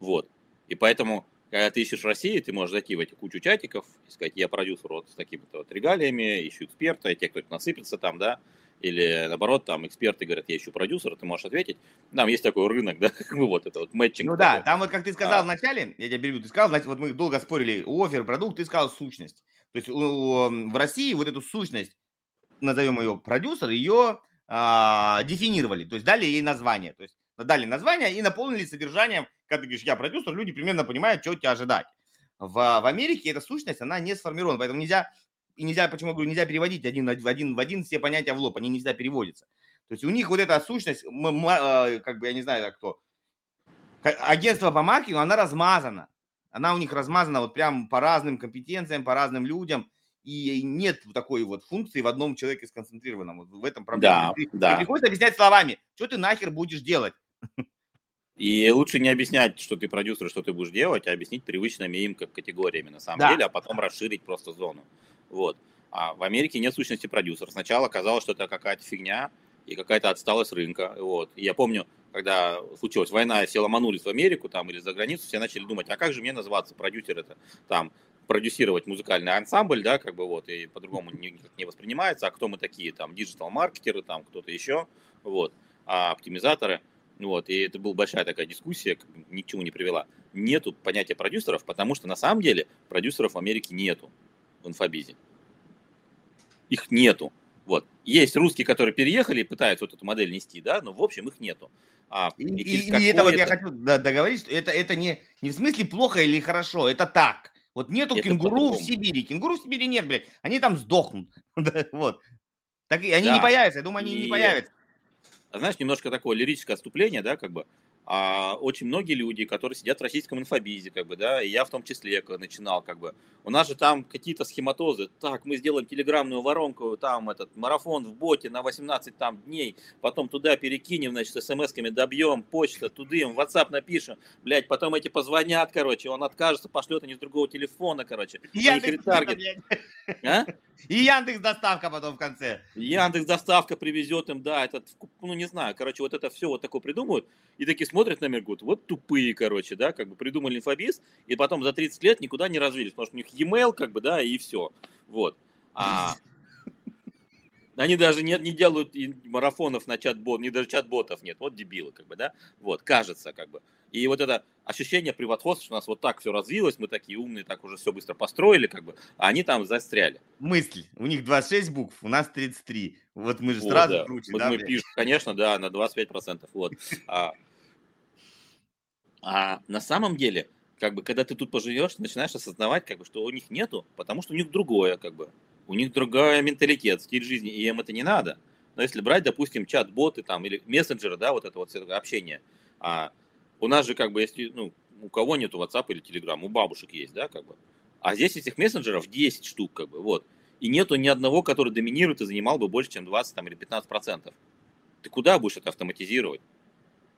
Вот. И поэтому, когда ты ищешь в России, ты можешь зайти в эти кучу чатиков и сказать, я продюсер вот с такими-то вот регалиями, ищу эксперта, и те, кто насыпется там, да, или наоборот, там эксперты говорят, я ищу продюсера, ты можешь ответить. Там есть такой рынок, да, ну вот это вот мэтчинг. Ну такой. да, там вот как ты сказал а. вначале, я тебя перебью, ты сказал, значит, вот мы долго спорили, офер, продукт, ты сказал сущность. То есть в России вот эту сущность, назовем ее продюсер, ее а, дефинировали, то есть дали ей название. То есть дали название и наполнили содержанием, когда ты говоришь, я продюсер, люди примерно понимают, что тебя ожидать. В, в Америке эта сущность, она не сформирована, поэтому нельзя, и нельзя, почему я говорю, нельзя переводить один в один, в один все понятия в лоб, они нельзя переводятся. То есть у них вот эта сущность, а, как бы, я не знаю, кто, агентство по маркетингу, она размазана. Она у них размазана вот прям по разным компетенциям, по разным людям. И нет такой вот функции в одном человеке сконцентрированном. Вот в этом проблема. Да, ты, да. приходится объяснять словами, что ты нахер будешь делать. И лучше не объяснять, что ты продюсер, что ты будешь делать, а объяснить привычными им как категориями на самом да. деле, а потом расширить просто зону. Вот. А в Америке нет сущности продюсера. Сначала казалось, что это какая-то фигня и какая-то отсталость рынка. Вот. И я помню, когда случилась война, все ломанулись в Америку там или за границу, все начали думать, а как же мне называться, продюсер это там, продюсировать музыкальный ансамбль, да, как бы вот, и по-другому не, не воспринимается, а кто мы такие, там, диджитал-маркетеры, там, кто-то еще, вот, а оптимизаторы – Вот, и это была большая такая дискуссия, ни к чему не привела. Нету понятия продюсеров, потому что на самом деле продюсеров в Америке нету в инфобизе. Их нету. Вот. Есть русские, которые переехали и пытаются вот эту модель нести, да, но в общем их нету. А, и, и, и это вот я хочу договорить, что это, это не, не в смысле плохо или хорошо, это так. Вот нету это кенгуру в Сибири. Кенгуру в Сибири нет, блядь. Они там сдохнут. вот. Так и они да. не появятся. Я думаю, они и... не появятся. Знаешь, немножко такое лирическое отступление, да, как бы а очень многие люди, которые сидят в российском инфобизе, как бы, да, и я в том числе начинал, как бы, у нас же там какие-то схематозы, так, мы сделаем телеграммную воронку, там этот марафон в боте на 18 там дней, потом туда перекинем, значит, смс-ками добьем, почта, тудым, WhatsApp напишем, блядь, потом эти позвонят, короче, он откажется, пошлет они с другого телефона, короче. Яндекс, а? И Яндекс доставка потом в конце. Яндекс доставка привезет им, да, этот, ну не знаю, короче, вот это все вот такое придумают, и такие смотрят на меня, говорят, вот тупые, короче, да, как бы придумали инфобиз, и потом за 30 лет никуда не развились, потому что у них e-mail, как бы, да, и все. Вот. А они даже не, не делают марафонов на чат-бот, не даже чат-ботов нет. Вот дебилы, как бы, да? Вот, кажется, как бы. И вот это ощущение превосходства, что у нас вот так все развилось, мы такие умные, так уже все быстро построили, как бы, а они там застряли. Мысль. У них 26 букв, у нас 33. Вот мы же вот, сразу да. круче, вот да? Мы пишем, конечно, да, на 25%. Вот. А, а на самом деле, как бы, когда ты тут поживешь, начинаешь осознавать, как бы, что у них нету, потому что у них другое, как бы. У них другой менталитет, стиль жизни, и им это не надо. Но если брать, допустим, чат-боты там или мессенджеры, да, вот это вот общение, а у нас же как бы если, ну, у кого нету WhatsApp или Telegram, у бабушек есть, да, как бы. А здесь этих мессенджеров 10 штук, как бы, вот. И нету ни одного, который доминирует и занимал бы больше, чем 20 там, или 15 процентов. Ты куда будешь это автоматизировать?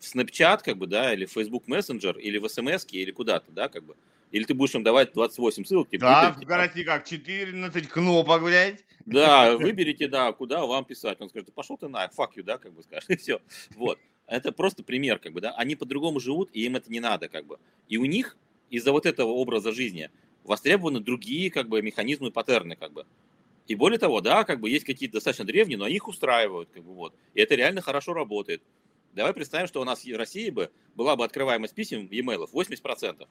В Snapchat, как бы, да, или в Facebook Messenger, или в SMS, или куда-то, да, как бы. Или ты будешь им давать 28 ссылок. Типа, да, выберите, в гарантии как, 14 кнопок, блядь. Да, выберите, да, куда вам писать. Он скажет, пошел ты на, fuck you, да, как бы скажешь, и все. Вот. Это просто пример, как бы, да. Они по-другому живут, и им это не надо, как бы. И у них из-за вот этого образа жизни востребованы другие, как бы, механизмы и паттерны, как бы. И более того, да, как бы есть какие-то достаточно древние, но они их устраивают, как бы, вот. И это реально хорошо работает. Давай представим, что у нас в России бы была бы открываемость писем e-mail 80%.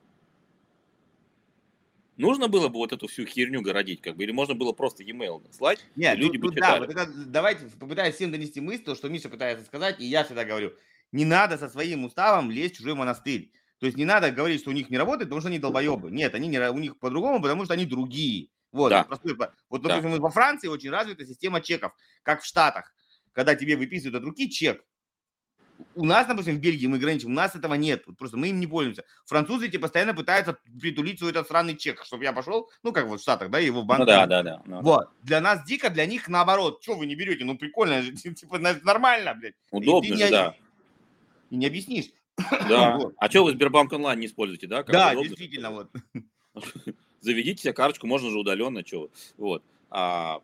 Нужно было бы вот эту всю херню городить, как бы, или можно было просто e-mail слать, Нет, люди тут, бы читали. Да, вот это, давайте попытаюсь всем донести мысль, то, что Миша пытается сказать, и я всегда говорю, не надо со своим уставом лезть в чужой монастырь. То есть не надо говорить, что у них не работает, потому что они долбоебы. Нет, они не, у них по-другому, потому что они другие. Вот, да. простой, вот, допустим, да. во Франции очень развита система чеков, как в Штатах, когда тебе выписывают от руки чек, у нас, допустим, в Бельгии мы граничим, у нас этого нет, просто мы им не пользуемся. Французы эти постоянно пытаются притулить свой этот странный чек, чтобы я пошел, ну, как вот в Штатах, да, его в банк. Ну, да, да, да. Ну, вот. Для нас дико, для них наоборот. Что вы не берете? Ну, прикольно, типа, нормально, блядь. Удобно же, да. И не объяснишь. Да. вот. А что вы Сбербанк онлайн не используете, да? Как да, удобно? действительно, вот. Заведите себе карточку, можно же удаленно, что вот. А,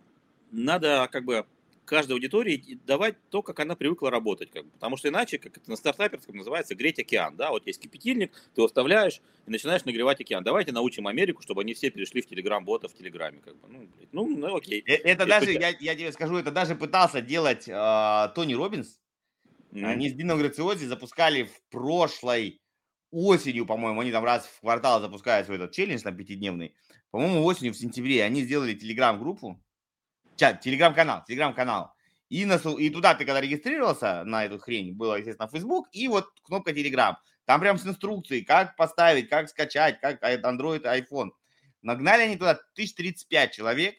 надо как бы каждой аудитории давать то, как она привыкла работать. Как бы. Потому что иначе, как это на стартаперском называется, греть океан. Да? Вот есть кипятильник, ты его вставляешь и начинаешь нагревать океан. Давайте научим Америку, чтобы они все перешли в Телеграм-бота в Телеграме. Как бы. ну, блядь, ну, ну, окей. Э, это, это даже, я, я тебе скажу, это даже пытался делать э, Тони Робинс. Mm-hmm. Они с Дином Грациози запускали в прошлой осенью, по-моему, они там раз в квартал запускают свой этот челлендж там пятидневный. По-моему, осенью, в сентябре они сделали телеграм-группу, чат, телеграм-канал, телеграм-канал. И, на, и туда ты когда регистрировался на эту хрень, было, естественно, Facebook и вот кнопка Telegram. Там прям с инструкцией, как поставить, как скачать, как Android и iPhone. Нагнали они туда 1035 человек.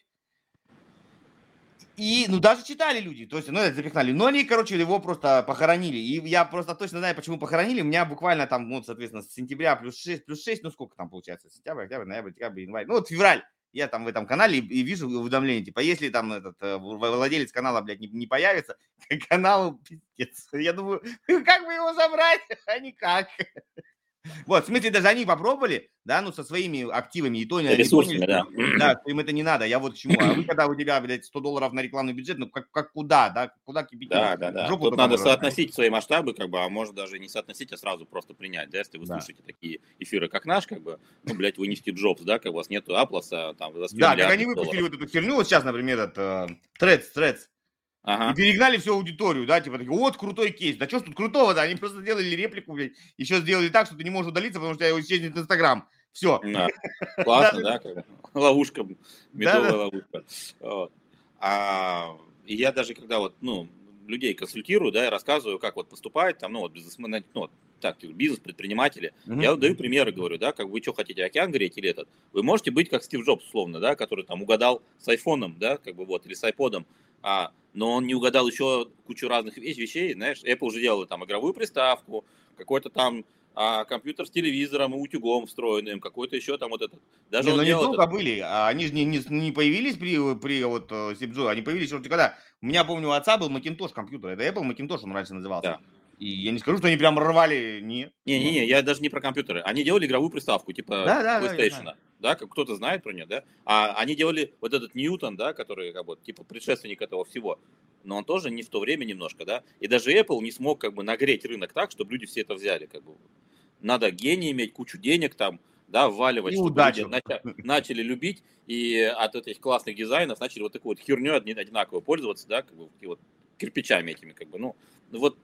И, ну, даже читали люди, то есть, ну, это запихнули. Но они, короче, его просто похоронили. И я просто точно знаю, почему похоронили. У меня буквально там, ну, соответственно, с сентября плюс 6, плюс 6, ну, сколько там получается? Сентябрь, октябрь, ноябрь, декабрь, январь. Ну, вот февраль я там в этом канале и, вижу уведомление, типа, если там этот э, владелец канала, блядь, не, не появится, канал пиздец. Я думаю, как бы его забрать? А никак. Вот, в смысле, даже они попробовали, да, ну, со своими активами, и то не Ресурсами, да. Да, им это не надо, я вот к чему. А вы, когда у тебя, блядь, 100 долларов на рекламный бюджет, ну, как, как куда, да, куда кипятить? Да, да, да. Тут надо соотносить свои масштабы, как бы, а может даже не соотносить, а сразу просто принять, да, если вы да. слушаете такие эфиры, как наш, как бы, ну, блядь, вы не Стив Джобс, да, как у вас нету Аплоса, там, Да, как они выпустили долларов. вот эту херню, вот сейчас, например, это Threads, Threads, Ага. И перегнали всю аудиторию, да, типа, такие, вот крутой кейс. Да что ж тут крутого-то? Они просто сделали реплику, блядь, еще сделали так, что ты не можешь удалиться, потому что я его исчезнет Инстаграм. Все. Да. Классно, да? Ловушка, медовая ловушка. А, и я даже когда вот, ну, людей консультирую, да, и рассказываю, как вот поступать, там, ну, вот бизнесмены, ну, вот, так, бизнес, предприниматели. Mm-hmm. Я даю примеры, говорю, да, как вы что хотите, океан греть или этот. Вы можете быть как Стив Джобс, условно, да, который там угадал с айфоном, да, как бы вот, или с айподом, а, но он не угадал еще кучу разных вещей, знаешь, Apple уже делал там игровую приставку, какой-то там а компьютер с телевизором и утюгом встроенным, какой-то еще там вот этот. Даже не, ну не только это... были, а они же не, не, не появились при, при вот э, они появились уже когда. У меня, помню, у отца был Macintosh компьютер, это Apple Macintosh он раньше назывался. Да. И я не скажу, что они прям рвали, не. Не-не-не, я даже не про компьютеры. Они делали игровую приставку, типа да, да, PlayStation. Да, да, как кто-то знает про нее, да? А они делали вот этот Ньютон, да, который как бы типа предшественник этого всего. Но он тоже не в то время немножко, да? И даже Apple не смог как бы нагреть рынок так, чтобы люди все это взяли, как бы. Надо гений иметь, кучу денег там, да, вваливать, и чтобы удачу. люди начали, начали любить и от этих классных дизайнов начали вот такой вот херню одинаково пользоваться, да, как бы вот кирпичами этими, как бы, ну, вот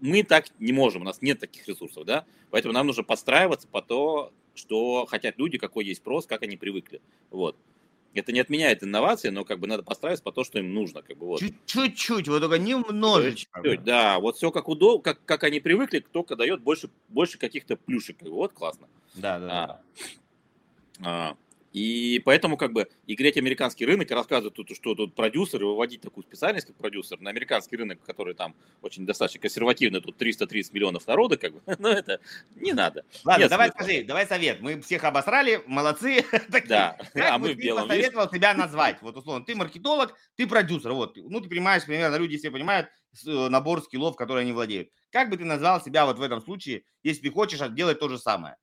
мы так не можем, у нас нет таких ресурсов, да, поэтому нам нужно подстраиваться по то, что хотят люди, какой есть спрос, как они привыкли, вот. Это не отменяет инновации, но как бы надо подстраиваться по то, что им нужно, как бы вот. Чуть-чуть, вот только немножечко. Чуть-чуть, да, вот все как удобно, как, как они привыкли, только дает больше, больше каких-то плюшек, вот классно. Да, да, а, да. А, и поэтому как бы и греть американский рынок и рассказывать тут, что тут продюсер, и выводить такую специальность, как продюсер, на американский рынок, который там очень достаточно консервативный, тут 330 миллионов народа, как бы, ну это не надо. Ладно, Нет давай скажи, давай совет. Мы всех обосрали, молодцы. Да, а мы в белом посоветовал тебя назвать? Вот условно, ты маркетолог, ты продюсер, вот, ну ты понимаешь, примерно, люди все понимают э, набор скиллов, которые они владеют. Как бы ты назвал себя вот в этом случае, если ты хочешь делать то же самое?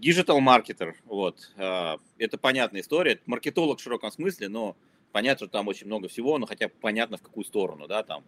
Digital маркетер, вот, а, это понятная история, маркетолог в широком смысле, но понятно, что там очень много всего, но хотя бы понятно в какую сторону, да, там.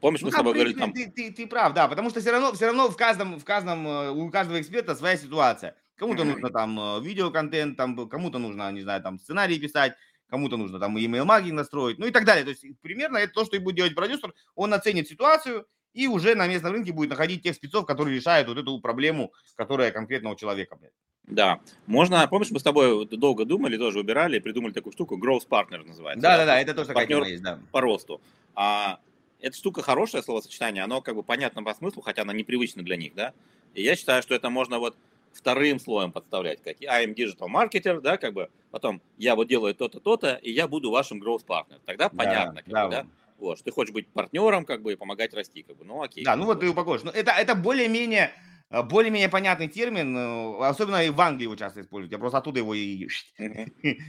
Помнишь, ну, мы с тобой говорили там... Ты, ты, ты прав, да, потому что все равно, все равно в каждом, в каждом, э, у каждого эксперта своя ситуация. Кому-то нужно там э, видеоконтент, там, кому-то нужно, не знаю, там сценарий писать, кому-то нужно там email магии настроить, ну и так далее. То есть примерно это то, что и будет делать продюсер, он оценит ситуацию и уже на местном рынке будет находить тех спецов, которые решают вот эту проблему, которая конкретно у человека. Блядь. Да, можно, помнишь, мы с тобой долго думали, тоже выбирали, придумали такую штуку, Growth Partner называется. Да, да, да, это тоже партнер есть, да. по росту. А, эта штука хорошее словосочетание, оно как бы понятно по смыслу, хотя оно непривычно для них, да. И я считаю, что это можно вот вторым слоем подставлять, как I am digital marketer, да, как бы, потом я вот делаю то-то, то-то, и я буду вашим growth partner. Тогда да, понятно, как да, бы, да. Вот, что ты хочешь быть партнером, как бы, и помогать расти, как бы, ну окей. Да, ну вот ты упакуешь. Ну, это, это более-менее более-менее понятный термин, э, особенно и в Англии его часто используют. Я просто оттуда его и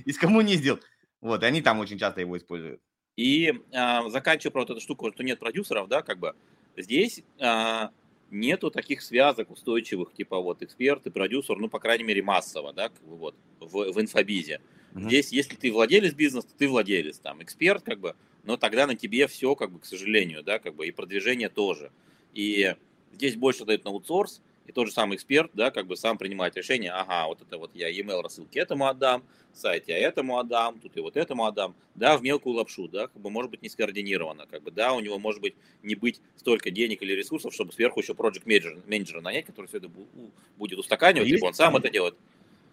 из коммуни сделал. Вот, и они там очень часто его используют. И э, заканчивая про вот эту штуку, что нет продюсеров, да, как бы здесь э, нету таких связок устойчивых, типа вот эксперт и продюсер, ну, по крайней мере, массово, да, как бы вот в, в инфобизе. Mm-hmm. Здесь, если ты владелец бизнеса, ты владелец, там, эксперт, как бы, но тогда на тебе все, как бы, к сожалению, да, как бы, и продвижение тоже. И Здесь больше дают на аутсорс, и тот же самый эксперт, да, как бы сам принимает решение, ага, вот это вот я e-mail рассылки этому отдам, сайт я этому отдам, тут и вот этому отдам, да, в мелкую лапшу, да, как бы может быть не скоординировано, как бы, да, у него может быть не быть столько денег или ресурсов, чтобы сверху еще project менеджера, менеджера нанять, который все это будет устаканивать, а либо он сам это делает.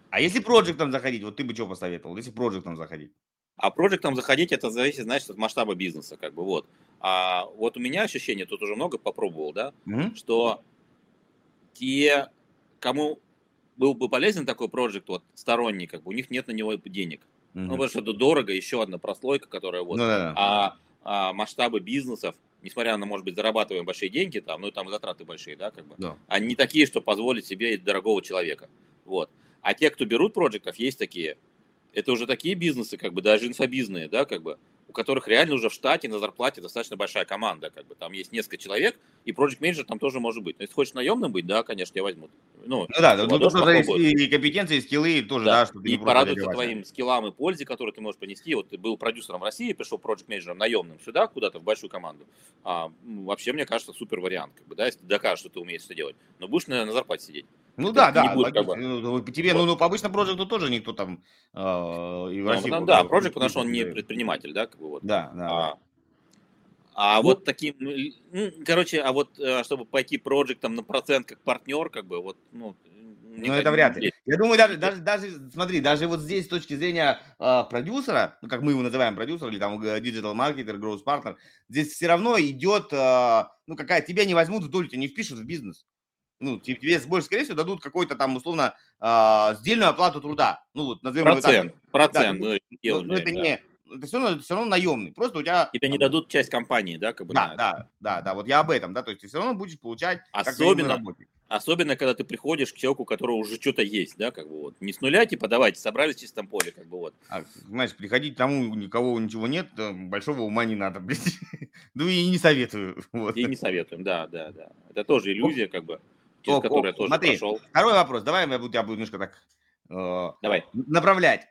А если проектом заходить, вот ты бы что посоветовал, если проектом заходить? А проектом заходить, это зависит, значит, от масштаба бизнеса, как бы, вот. А вот у меня ощущение, тут уже много попробовал, да, mm-hmm. что те, кому был бы полезен такой проект, вот, сторонний, как бы, у них нет на него денег. Mm-hmm. Ну, потому что это дорого, еще одна прослойка, которая вот. Ну, да, А, а масштабы бизнесов, несмотря на, может быть, зарабатываем большие деньги, там, ну, там затраты большие, да, как бы, да. они такие, что позволить себе дорогого человека. Вот. А те, кто берут проектов, есть такие, это уже такие бизнесы, как бы даже инфобизные, да, как бы, которых реально уже в штате на зарплате достаточно большая команда, как бы там есть несколько человек, и project менеджер там тоже может быть. Но если хочешь наемным быть, да, конечно, я возьму. Ну, ну да, ну, тоже и компетенции, и скиллы тоже, да, да чтобы и порадуются твоим скиллам и пользе, которые ты можешь принести. Вот ты был продюсером в России, пришел project менеджером наемным сюда, куда-то в большую команду. А, вообще, мне кажется, супер вариант, как бы, да, если ты докажешь, что ты умеешь это делать. Но будешь на, на зарплате сидеть. Ну да, да. Будет, как бы. Ну, ну, тебе, вот. ну, ну, по обычно проекту тоже никто там э, и в ну, России. Ну, да, проект, потому что он не предприниматель, да, как бы вот. Да, да. А, А вот таким, ну, короче, а вот э, чтобы пойти проектом на процент как партнер, как бы, вот, ну, ну, это вряд ли. Я думаю, даже, даже, даже, смотри, даже вот здесь с точки зрения э, продюсера, ну, как мы его называем продюсер, или там digital маркетер, growth partner, здесь все равно идет, э, ну, какая, тебя не возьмут в долю, тебя не впишут в бизнес. Ну, тебе больше, скорее всего, дадут какой-то там, условно, э, сдельную оплату труда. Ну, вот, назовем процент, так. Процент, да, ну, ну, ну, это да. не это все равно, все равно наемный. Просто у тебя... Тебе не дадут часть компании, да? Как бы да, да, да, да, вот я об этом, да, то есть ты все равно будешь получать особенно, особенно когда ты приходишь к человеку, у которого уже что-то есть, да, как бы вот. Не с нуля, типа, давайте, собрались в чистом поле, как бы вот. А, знаешь, приходить к тому, у никого ничего нет, большого ума не надо, блядь. Ну и не советую. Вот. И не советуем, да, да, да. Это тоже иллюзия, как бы, через которую я тоже Смотри, прошел. Второй вопрос, давай я буду, я буду немножко так э, Давай. направлять.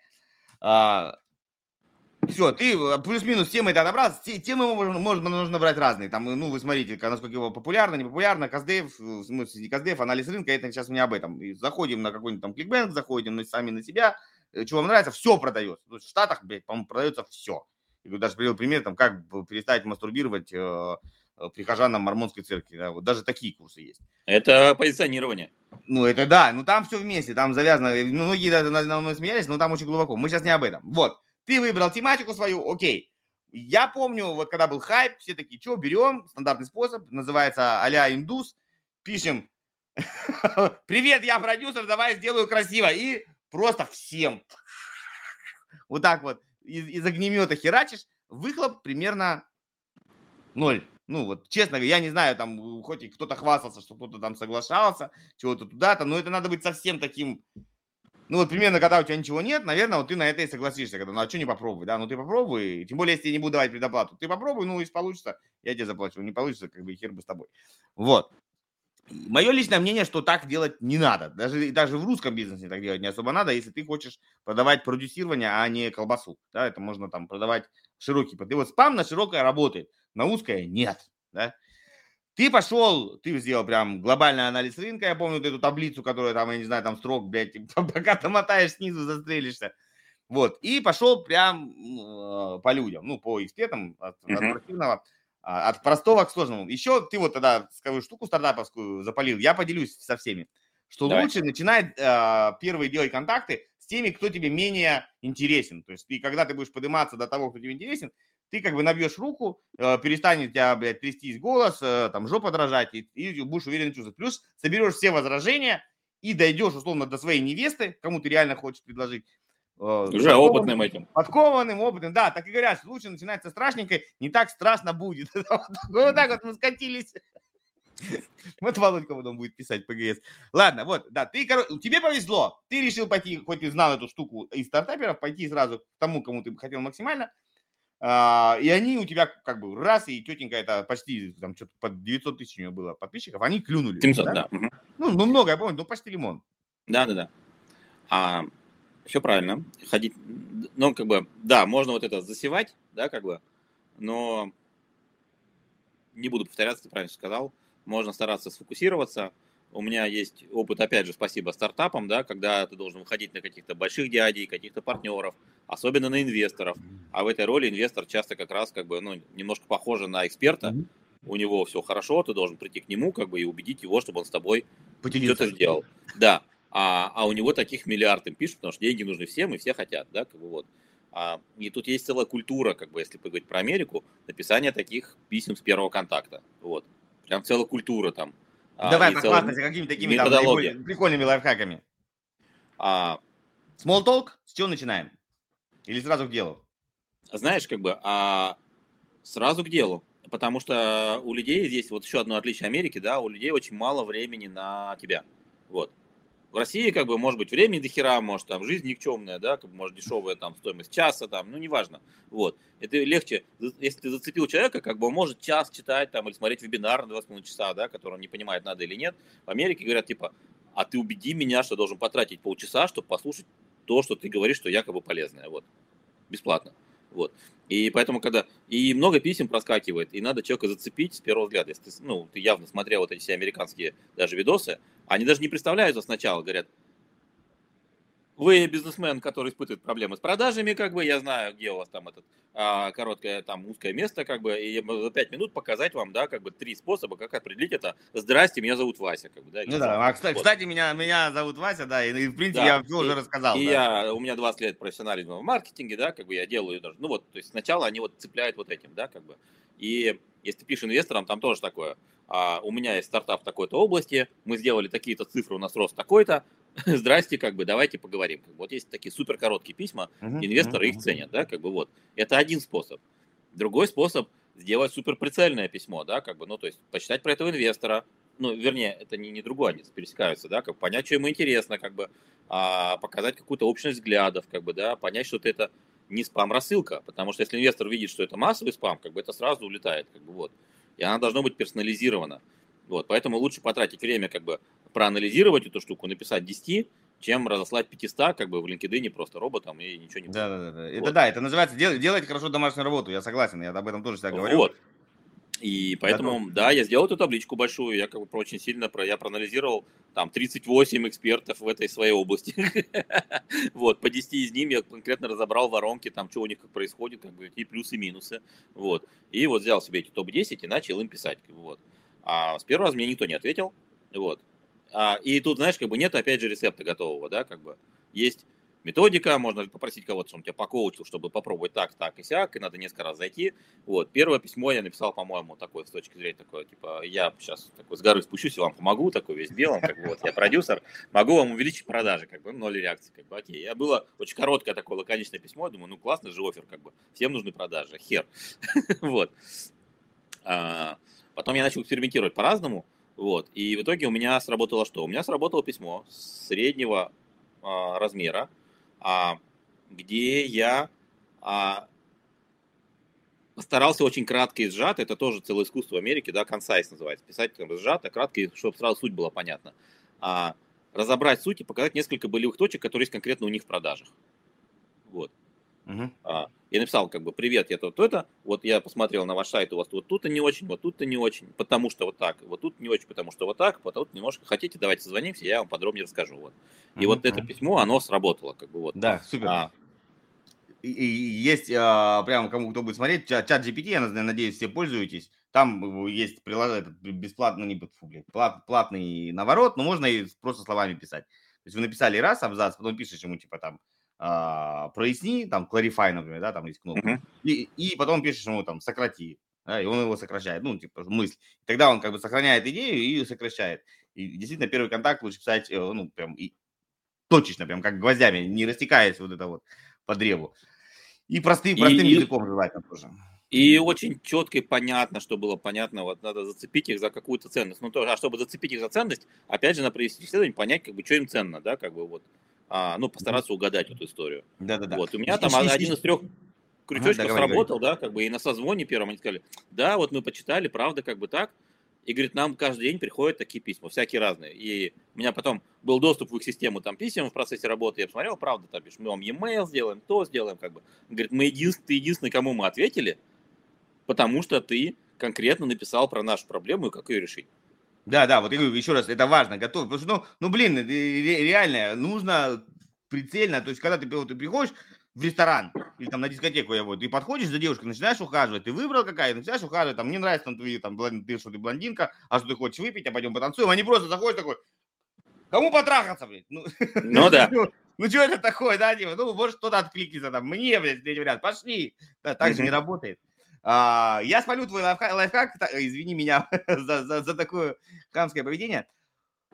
Все, ты э, плюс-минус темы это отобрал. Темы можно, можно, нужно брать разные. Там, ну, вы смотрите, насколько его популярно, не популярно, Каздев, в смысле, не Каздев, анализ рынка, это сейчас не об этом. И заходим на какой-нибудь там кликбэнк, заходим на, сами на себя, э, что вам нравится, все продается. Есть в Штатах, блядь, по-моему, продается все. Я даже привел пример, там, как перестать мастурбировать э, э, прихожанам мормонской церкви. Да, вот даже такие курсы есть. Это позиционирование. Ну, это да, ну там все вместе, там завязано. Многие даже на мной смеялись, но там очень глубоко. Мы сейчас не об этом. Вот. Ты выбрал тематику свою, окей. Я помню, вот когда был хайп, все такие, что, берем, стандартный способ, называется а-ля индус, пишем, привет, я продюсер, давай сделаю красиво, и просто всем вот так вот из, из огнемета херачишь, выхлоп примерно ноль. Ну, вот, честно говоря, я не знаю, там, хоть и кто-то хвастался, что кто-то там соглашался, чего-то туда-то, но это надо быть совсем таким ну, вот примерно, когда у тебя ничего нет, наверное, вот ты на это и согласишься, когда, ну, а что не попробуй, да, ну, ты попробуй, тем более, если я не буду давать предоплату, ты попробуй, ну, если получится, я тебе заплачу, не получится, как бы, хер бы с тобой. Вот. Мое личное мнение, что так делать не надо. Даже, даже в русском бизнесе так делать не особо надо, если ты хочешь продавать продюсирование, а не колбасу. Да, это можно там продавать широкий. И вот спам на широкое работает, на узкое нет. Да? Ты пошел, ты сделал прям глобальный анализ рынка, я помню вот эту таблицу, которая там, я не знаю, там строк, блядь, пока ты мотаешь снизу, застрелишься. Вот, и пошел прям э, по людям, ну, по экспертам, от, uh-huh. от противного, а, от простого к сложному. Еще ты вот тогда, скажу, штуку стартаповскую запалил, я поделюсь со всеми, что Давай. лучше начинать э, первые делать контакты с теми, кто тебе менее интересен. То есть ты, когда ты будешь подниматься до того, кто тебе интересен, ты как бы набьешь руку, э, перестанет тебя, блядь, трястись голос, э, там, жопа дрожать, и, и будешь уверенно чувствовать. Плюс соберешь все возражения и дойдешь, условно, до своей невесты, кому ты реально хочешь предложить. Э, Уже опытным этим. Подкованным, опытным, да, так и говорят, лучше начинать со страшненькой, не так страшно будет. Вот так вот мы скатились. Вот Володька потом будет писать ПГС. Ладно, вот, да, ты, тебе повезло. Ты решил пойти, хоть и знал эту штуку из стартаперов, пойти сразу к тому, кому ты хотел максимально, и они у тебя как бы раз, и тетенька это почти, там что-то под 900 тысяч у нее было подписчиков, они клюнули. 700, да? да. Угу. Ну, ну, много, я помню, ну, почти лимон. Да-да-да. А, все правильно. Ходить, ну, как бы, да, можно вот это засевать, да, как бы, но не буду повторяться, ты правильно сказал. Можно стараться сфокусироваться, у меня есть опыт, опять же, спасибо стартапам, да, когда ты должен выходить на каких-то больших дядей, каких-то партнеров, особенно на инвесторов. А в этой роли инвестор часто как раз как бы, ну, немножко похоже на эксперта. Mm-hmm. У него все хорошо, ты должен прийти к нему как бы и убедить его, чтобы он с тобой что-то сделал. Да. А, а у него таких миллиард им пишут, потому что деньги нужны всем, и все хотят, да, как бы вот. А, и тут есть целая культура, как бы, если поговорить про Америку, написание таких писем с первого контакта. Вот. Прям целая культура там Давай похвастайся какими-то такими там, прикольными лайфхаками. А, Small talk, с чего начинаем? Или сразу к делу? Знаешь, как бы, а, сразу к делу. Потому что у людей здесь вот еще одно отличие Америки, да, у людей очень мало времени на тебя. Вот. В России, как бы, может быть, времени до хера, может, там, жизнь никчемная, да, как бы, может, дешевая, там, стоимость часа, там, ну, неважно, вот. Это легче, если ты зацепил человека, как бы, он может час читать, там, или смотреть вебинар на 2,5 часа, да, который он не понимает, надо или нет. В Америке говорят, типа, а ты убеди меня, что должен потратить полчаса, чтобы послушать то, что ты говоришь, что якобы полезное, вот, бесплатно. Вот. И поэтому, когда... И много писем проскакивает, и надо человека зацепить с первого взгляда. Если ты, ну, ты явно смотрел вот эти все американские даже видосы, они даже не представляются сначала, говорят, вы бизнесмен, который испытывает проблемы с продажами, как бы, я знаю, где у вас там этот а, короткое, там, узкое место, как бы, и за пять минут показать вам, да, как бы, три способа, как определить это. Здрасте, меня зовут Вася, как бы, да. Ну да, а, кстати, вот. кстати меня, меня зовут Вася, да, и, и в принципе, да. я все уже рассказал. И да. я, у меня 20 лет профессионализма в маркетинге, да, как бы, я делаю даже, ну вот, то есть сначала они вот цепляют вот этим, да, как бы, и если ты пишешь инвесторам, там тоже такое, а, у меня есть стартап в такой-то области, мы сделали такие-то цифры, у нас рост такой-то, здрасте, как бы, давайте поговорим. Вот есть такие супер короткие письма, инвесторы их ценят, да, как бы вот. Это один способ. Другой способ сделать супер прицельное письмо, да, как бы, ну, то есть почитать про этого инвестора, ну, вернее, это не, не другое, они пересекаются, да, как понять, что ему интересно, как бы, а, показать какую-то общность взглядов, как бы, да, понять, что это не спам-рассылка, потому что если инвестор видит, что это массовый спам, как бы это сразу улетает, как бы, вот. И она должна быть персонализирована. Вот, поэтому лучше потратить время, как бы, проанализировать эту штуку, написать 10, чем разослать 500, как бы в LinkedIn просто роботом и ничего не будет. Да, да, да. Вот. Это да, это называется делать, делать хорошо домашнюю работу, я согласен, я об этом тоже всегда говорю. Вот. И поэтому, Готов. да, я сделал эту табличку большую, я как бы очень сильно, про, я проанализировал там 38 экспертов в этой своей области. вот, по 10 из них я конкретно разобрал воронки, там, что у них как происходит, как бы, и плюсы, и минусы, вот. И вот взял себе эти топ-10 и начал им писать, вот. А с первого раза мне никто не ответил, вот. А, и тут, знаешь, как бы нет, опять же, рецепта готового, да, как бы. Есть методика, можно попросить кого-то, чтобы он тебя покоучил, чтобы попробовать так, так и сяк, и надо несколько раз зайти. Вот, первое письмо я написал, по-моему, такое, с точки зрения такое, типа, я сейчас такой с горы спущусь и вам помогу, такой весь белым, как бы, вот, я продюсер, могу вам увеличить продажи, как бы, ноль реакции, как бы, окей. Я было очень короткое такое лаконичное письмо, я думаю, ну, классно же офер, как бы, всем нужны продажи, хер. вот. А, потом я начал экспериментировать по-разному, вот. И в итоге у меня сработало что? У меня сработало письмо среднего а, размера, где я а, постарался очень кратко и сжато, это тоже целое искусство в Америке, да, консайс называется, писать бы, сжато, кратко, чтобы сразу суть была понятна. А, разобрать суть и показать несколько болевых точек, которые есть конкретно у них в продажах. Вот. Uh-huh. А, я написал, как бы, привет, я то-то, это, вот я посмотрел на ваш сайт, у вас вот тут-то не очень, вот тут-то не очень, потому что вот так, вот тут не очень, потому что вот так, вот тут немножко хотите, давайте созвонимся, я вам подробнее расскажу, вот. И uh-huh. вот это письмо, оно сработало, как бы, вот. Да, супер. А, и, и есть, а, прямо кому кто будет смотреть, чат, чат GPT, я надеюсь, все пользуетесь, там есть приложение, бесплатно, не фу, блин, плат, платный наворот, но можно и просто словами писать. То есть вы написали раз абзац, потом пишешь ему, типа, там, а, проясни, там, clarify, например, да, там есть кнопка, uh-huh. и, и потом пишешь ему там сократи, да, и он его сокращает, ну, типа, мысль. Тогда он как бы сохраняет идею и сокращает. И действительно, первый контакт лучше писать, э, ну, прям и точечно, прям как гвоздями, не растекаясь вот это вот по древу. И простым, простым и, языком желательно тоже. И очень четко и понятно, что было понятно, вот надо зацепить их за какую-то ценность. Ну, тоже, а чтобы зацепить их за ценность, опять же, на провести исследование, понять, как бы, что им ценно, да, как бы вот а, ну, постараться угадать эту историю. Да-да-да. Вот, у меня там один из трех крючочков ага, сработал, да, как бы и на созвоне первом они сказали, да, вот мы почитали, правда, как бы так. И, говорит, нам каждый день приходят такие письма, всякие разные. И у меня потом был доступ в их систему там писем в процессе работы, я посмотрел, правда, там пишешь, мы вам e-mail сделаем, то сделаем, как бы. Говорит, мы единственный, ты единственный, кому мы ответили, потому что ты конкретно написал про нашу проблему и как ее решить. Да, да, вот я говорю, еще раз, это важно, готов. Потому что, ну, ну блин, реально, нужно прицельно, то есть, когда ты, вот, ты приходишь в ресторан или там на дискотеку, я вот, и подходишь за девушкой, начинаешь ухаживать, ты выбрал какая, начинаешь ухаживать, там, мне нравится, там, ты, там, ты, что ты блондинка, а что ты хочешь выпить, а пойдем потанцуем, они просто заходят такой, кому потрахаться, блядь? Ну, ну да. Ну, ну, что это такое, да, типа, ну, может, кто-то откликнется там, мне, блядь, третий вариант, пошли. Да, так же не работает. А, я спалю твой лайфхак, лайфхак извини меня за, за, за такое хамское поведение.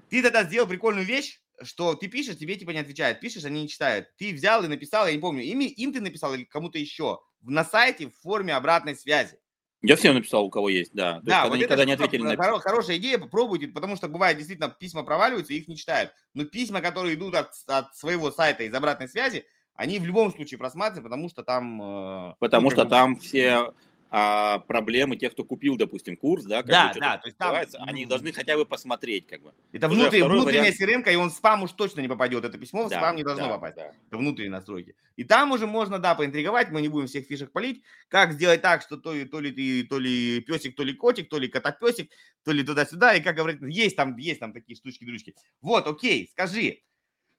Ты тогда сделал прикольную вещь, что ты пишешь, тебе типа не отвечают, пишешь, они не читают. Ты взял и написал, я не помню, им, им ты написал или кому-то еще, на сайте в форме обратной связи. Я всем написал, у кого есть, да. То да, есть, вот никогда не ответили на хоро- Хорошая идея, попробуйте, потому что бывает действительно письма проваливаются, их не читают. Но письма, которые идут от, от своего сайта из обратной связи, они в любом случае просматриваются, потому что там... Э, потому ну, что там все а, проблемы тех, кто купил, допустим, курс, да, как да, да, то есть там, они должны хотя бы посмотреть, как бы. Это внутренняя, внутренняя вариант... crm и он в спам уж точно не попадет, это письмо в да, спам не должно да, попасть, да. это внутренние настройки. И там уже можно, да, поинтриговать, мы не будем всех фишек полить, как сделать так, что то, то ли ты, то ли песик, то ли котик, то ли котопесик, то ли туда-сюда, и как говорят, есть там, есть там такие штучки-дрючки. Вот, окей, скажи,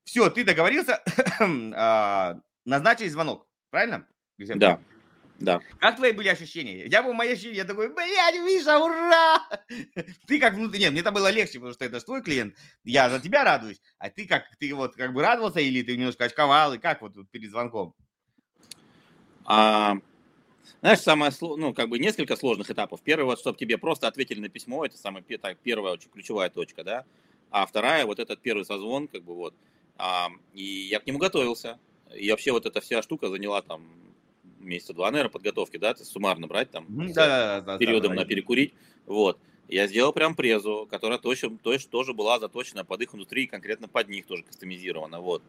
Все, ты договорился, а, назначили звонок, правильно? Да. Да. Как твои были ощущения? Я был мои ощущения, я такой, блядь, Миша, ура! Ты как внутри, нет, мне это было легче, потому что это твой клиент, я за тебя радуюсь, а ты как, ты вот как бы радовался или ты немножко очковал, и как вот перед звонком? А, знаешь, самое, ну, как бы несколько сложных этапов. Первый, вот, чтобы тебе просто ответили на письмо, это самая так, первая очень ключевая точка, да. А вторая, вот этот первый созвон, как бы вот. А, и я к нему готовился. И вообще вот эта вся штука заняла там месяца два, наверное, подготовки, да, ты суммарно брать там да, да, да, периодом да, да, на перекурить. Вот. Я сделал прям презу, которая точно, точно тоже была заточена под их индустрию, конкретно под них тоже кастомизирована, вот.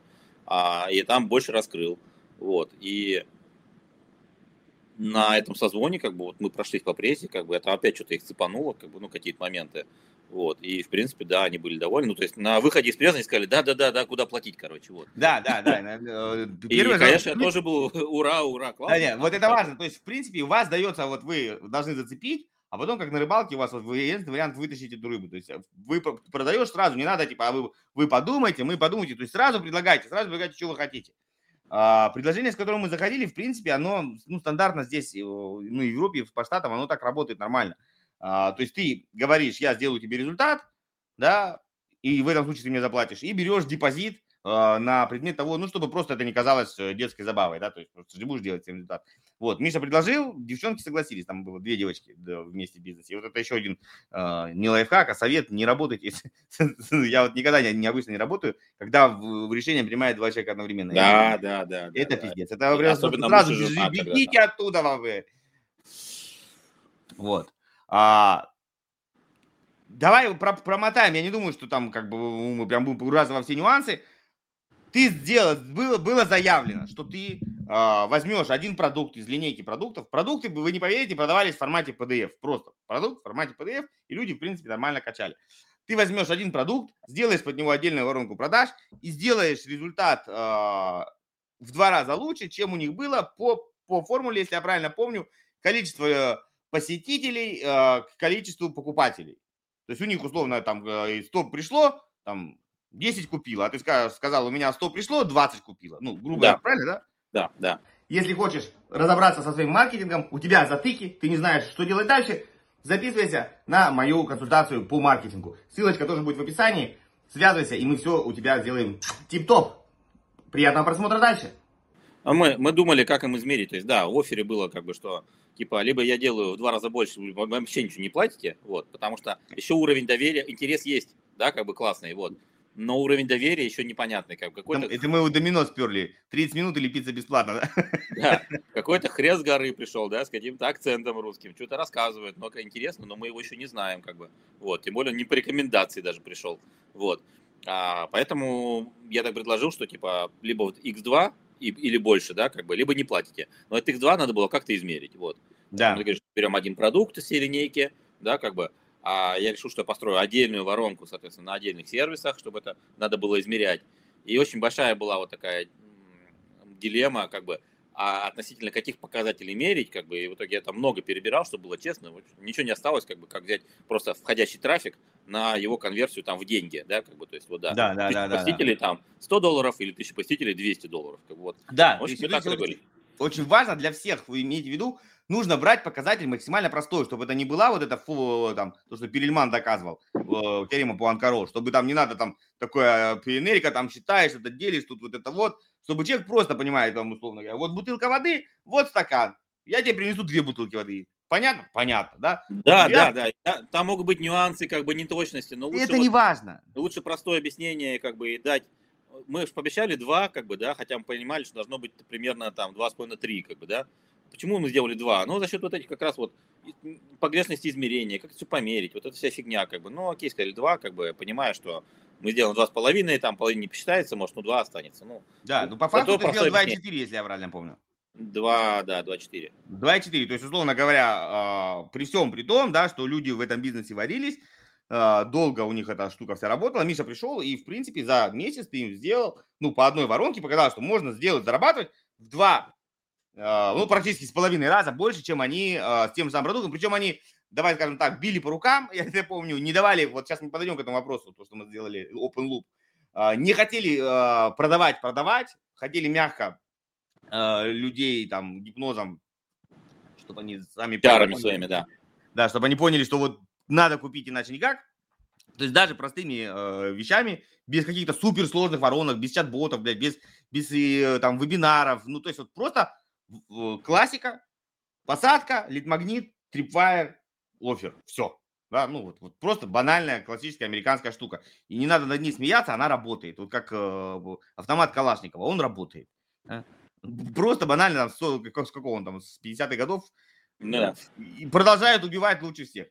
А, и там больше раскрыл, вот. И на этом созвоне, как бы, вот мы прошлись по прессе, как бы, это опять что-то их цепануло, как бы, ну, какие-то моменты. Вот. И, в принципе, да, они были довольны. Ну, то есть на выходе из прессы они сказали, да-да-да, да, куда платить, короче, вот. Да, да, да. Э, и, конечно, я тоже был ура, ура, классно. Да, нет, вот это важно. То есть, в принципе, у вас дается, вот вы должны зацепить, а потом, как на рыбалке, у вас вот вы вариант вытащить эту рыбу. То есть э, вы продаешь сразу, не надо, типа, а вы, вы подумайте, мы подумайте. То есть сразу предлагайте, сразу предлагайте, что вы хотите. А, предложение, с которым мы заходили, в принципе, оно ну, стандартно здесь, ну, в Европе, по штатам, оно так работает нормально. А, то есть ты говоришь, я сделаю тебе результат, да, и в этом случае ты мне заплатишь, и берешь депозит а, на предмет того, ну, чтобы просто это не казалось э, детской забавой, да, то есть просто ты будешь делать результат. Вот, Миша предложил, девчонки согласились, там было две девочки да, вместе в бизнесе. И вот это еще один э, не лайфхак, а совет, не работайте. Я вот никогда не, необычно не работаю, когда в, решение принимает два человека одновременно. Да, да, да. Это пиздец. Это. Особенно сразу бегите оттуда, вы. Вот. А, давай про, промотаем. Я не думаю, что там как бы мы прям будем погружаться во все нюансы. Ты сделал, было, было заявлено, что ты э, возьмешь один продукт из линейки продуктов. Продукты, вы не поверите, продавались в формате PDF. Просто продукт в формате PDF, и люди, в принципе, нормально качали. Ты возьмешь один продукт, сделаешь под него отдельную воронку продаж и сделаешь результат э, в два раза лучше, чем у них было по, по формуле, если я правильно помню, количество посетителей э, к количеству покупателей. То есть у них условно там 100 э, пришло, там 10 купила, а ты сказал, у меня 100 пришло, 20 купила. Ну, грубо говоря, правильно, да? Да, да. Если хочешь разобраться со своим маркетингом, у тебя затыки, ты не знаешь, что делать дальше, записывайся на мою консультацию по маркетингу. Ссылочка тоже будет в описании. Связывайся, и мы все у тебя сделаем тип-топ. Приятного просмотра дальше. А мы, мы думали, как им измерить. То есть, да, в офере было как бы, что типа, либо я делаю в два раза больше, вы вообще ничего не платите, вот, потому что еще уровень доверия, интерес есть, да, как бы классный, вот, но уровень доверия еще непонятный. Как какой-то... Это мы у домино сперли. 30 минут или пицца бесплатно, да? Да, какой-то хрен с горы пришел, да, с каким-то акцентом русским, что-то рассказывает, но интересно, но мы его еще не знаем, как бы. Вот, тем более не по рекомендации даже пришел. Вот. А, поэтому я так предложил, что типа либо вот X2 и, или больше, да, как бы, либо не платите. Но от X2 надо было как-то измерить, вот. Да. Мы говорим, берем один продукт из всей линейки, да, как бы, а я решил, что я построю отдельную воронку, соответственно, на отдельных сервисах, чтобы это надо было измерять. И очень большая была вот такая дилемма, как бы, а относительно каких показателей мерить, как бы, и в итоге я там много перебирал, чтобы было честно, ничего не осталось, как бы, как взять просто входящий трафик на его конверсию там в деньги, да, как бы, то есть, вот, да, да, да, да, посетителей да, там 100 долларов или тысяча посетителей 200 долларов, как бы, вот. Да, очень, так очень, очень важно для всех, вы имеете в виду, нужно брать показатель максимально простой, чтобы это не была вот эта, фу, там, то, что Перельман доказывал, э, Керима Пуанкаро, чтобы там не надо там такое пионерика, там считаешь, это делишь, тут вот это вот, чтобы человек просто понимает, там, условно говоря, вот бутылка воды, вот стакан, я тебе принесу две бутылки воды. Понятно? Понятно, да? Да, я... да, да. Там могут быть нюансы, как бы неточности, но лучше... Это вот, не важно. Лучше простое объяснение, как бы, и дать мы же пообещали два, как бы, да, хотя мы понимали, что должно быть примерно там два с половиной три, как бы, да. Почему мы сделали два? Ну, за счет вот этих как раз вот погрешности измерения, как это все померить, вот эта вся фигня, как бы. Ну, окей, сказали два, как бы, понимая, что мы сделаем два с половиной, там половина не посчитается, может, ну, два останется. Ну, да, ну, по факту ты сделал 2,4, если я правильно помню. 2, да, 2,4. 2,4, то есть, условно говоря, а, при всем при том, да, что люди в этом бизнесе варились, а, долго у них эта штука вся работала, Миша пришел и, в принципе, за месяц ты им сделал, ну, по одной воронке показал, что можно сделать, зарабатывать в два ну, практически с половиной раза больше, чем они а, с тем же самым продуктом. Причем они, давай скажем так, били по рукам, я это помню, не давали, вот сейчас мы подойдем к этому вопросу, то, что мы сделали open loop, э, не хотели продавать, продавать, хотели мягко людей там гипнозом, чтобы они сами... Пиарами своими, да. Да, чтобы они поняли, что вот надо купить, иначе никак. То есть даже простыми э, вещами, без каких-то суперсложных воронок, без чат-ботов, блядь, без, без э, там вебинаров. Ну, то есть вот просто классика, посадка, лид-магнит, трипвайер, офер. Все. Да, ну вот, вот просто банальная классическая американская штука. И не надо над ней смеяться, она работает. Вот как э, автомат Калашникова, он работает. Да? Просто банально, там, с, с какого он там, с 50-х годов. Да. И продолжает убивать лучше всех.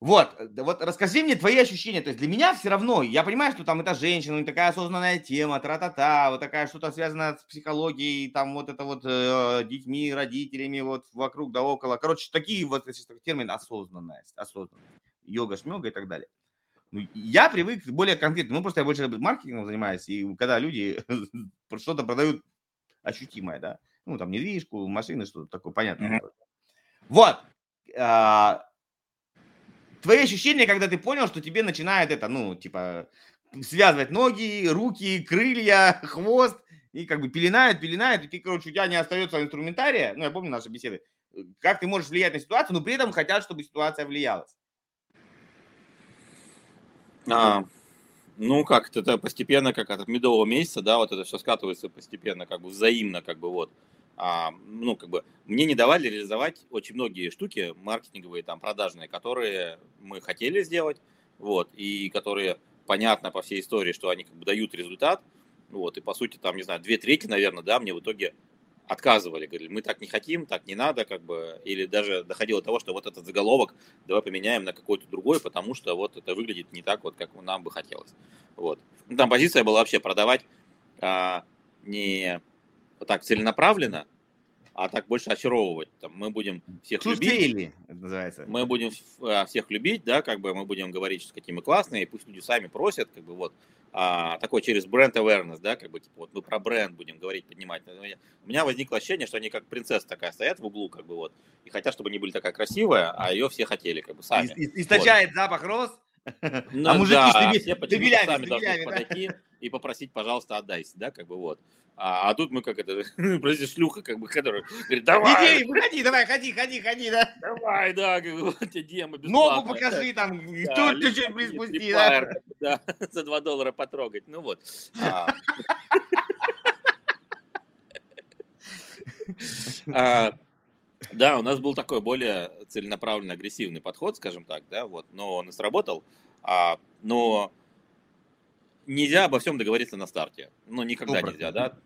Вот, э, вот расскажи мне твои ощущения. То есть для меня все равно, я понимаю, что там это женщина, такая осознанная тема, тра-та-та, вот такая что-то связанное с психологией, там вот это вот э, детьми, родителями, вот вокруг да около. Короче, такие вот термины осознанность, осознанность, йога, шмега и так далее. Ну, я привык более конкретно, ну просто я больше маркетингом занимаюсь, и когда люди что-то продают ощутимое, да, ну там недвижку, машины, что-то такое, понятно. Mm-hmm. Вот, а, твои ощущения, когда ты понял, что тебе начинает это, ну, типа, связывать ноги, руки, крылья, хвост, и как бы пеленают, пеленают, и ты, короче, у тебя не остается инструментария, ну, я помню наши беседы, как ты можешь влиять на ситуацию, но при этом хотят, чтобы ситуация влиялась. А, ну, как это постепенно, как от медового месяца, да, вот это все скатывается постепенно, как бы взаимно, как бы вот а, ну, как бы, мне не давали реализовать очень многие штуки маркетинговые, там, продажные, которые мы хотели сделать, вот, и которые понятно по всей истории, что они как бы дают результат, вот, и по сути, там, не знаю, две трети, наверное, да, мне в итоге отказывали, говорили, мы так не хотим, так не надо, как бы, или даже доходило до того, что вот этот заголовок давай поменяем на какой-то другой, потому что вот это выглядит не так, вот как нам бы хотелось, вот. Ну, там позиция была вообще продавать а, не так целенаправленно, а так больше очаровывать. Там, мы будем всех Чувствили, любить. это называется. Мы будем а, всех любить, да, как бы мы будем говорить, что какие мы классные, и пусть люди сами просят, как бы вот. А, такой через бренд awareness, да, как бы типа вот мы про бренд будем говорить, поднимать. У меня возникло ощущение, что они как принцесса такая стоят в углу, как бы вот, и хотят, чтобы они были такая красивая, а ее все хотели, как бы сами. И, и, источает вот. запах роз. Ну, а мужики да, все почему-то сами должны подойти и попросить, пожалуйста, отдайся, да, как бы вот. А, а тут мы как это, простите, шлюха, как бы, которая говорит, давай. Иди, выходи, давай, ходи, ходи, ходи, да. Давай, да, как бы, вот тебе демо Ногу покажи там, да, тут чуть-чуть приспусти, да. да. За 2 доллара потрогать, ну вот. А. а, да, у нас был такой более целенаправленный, агрессивный подход, скажем так, да, вот, но он и сработал, а, но нельзя обо всем договориться на старте, ну, никогда нельзя, да,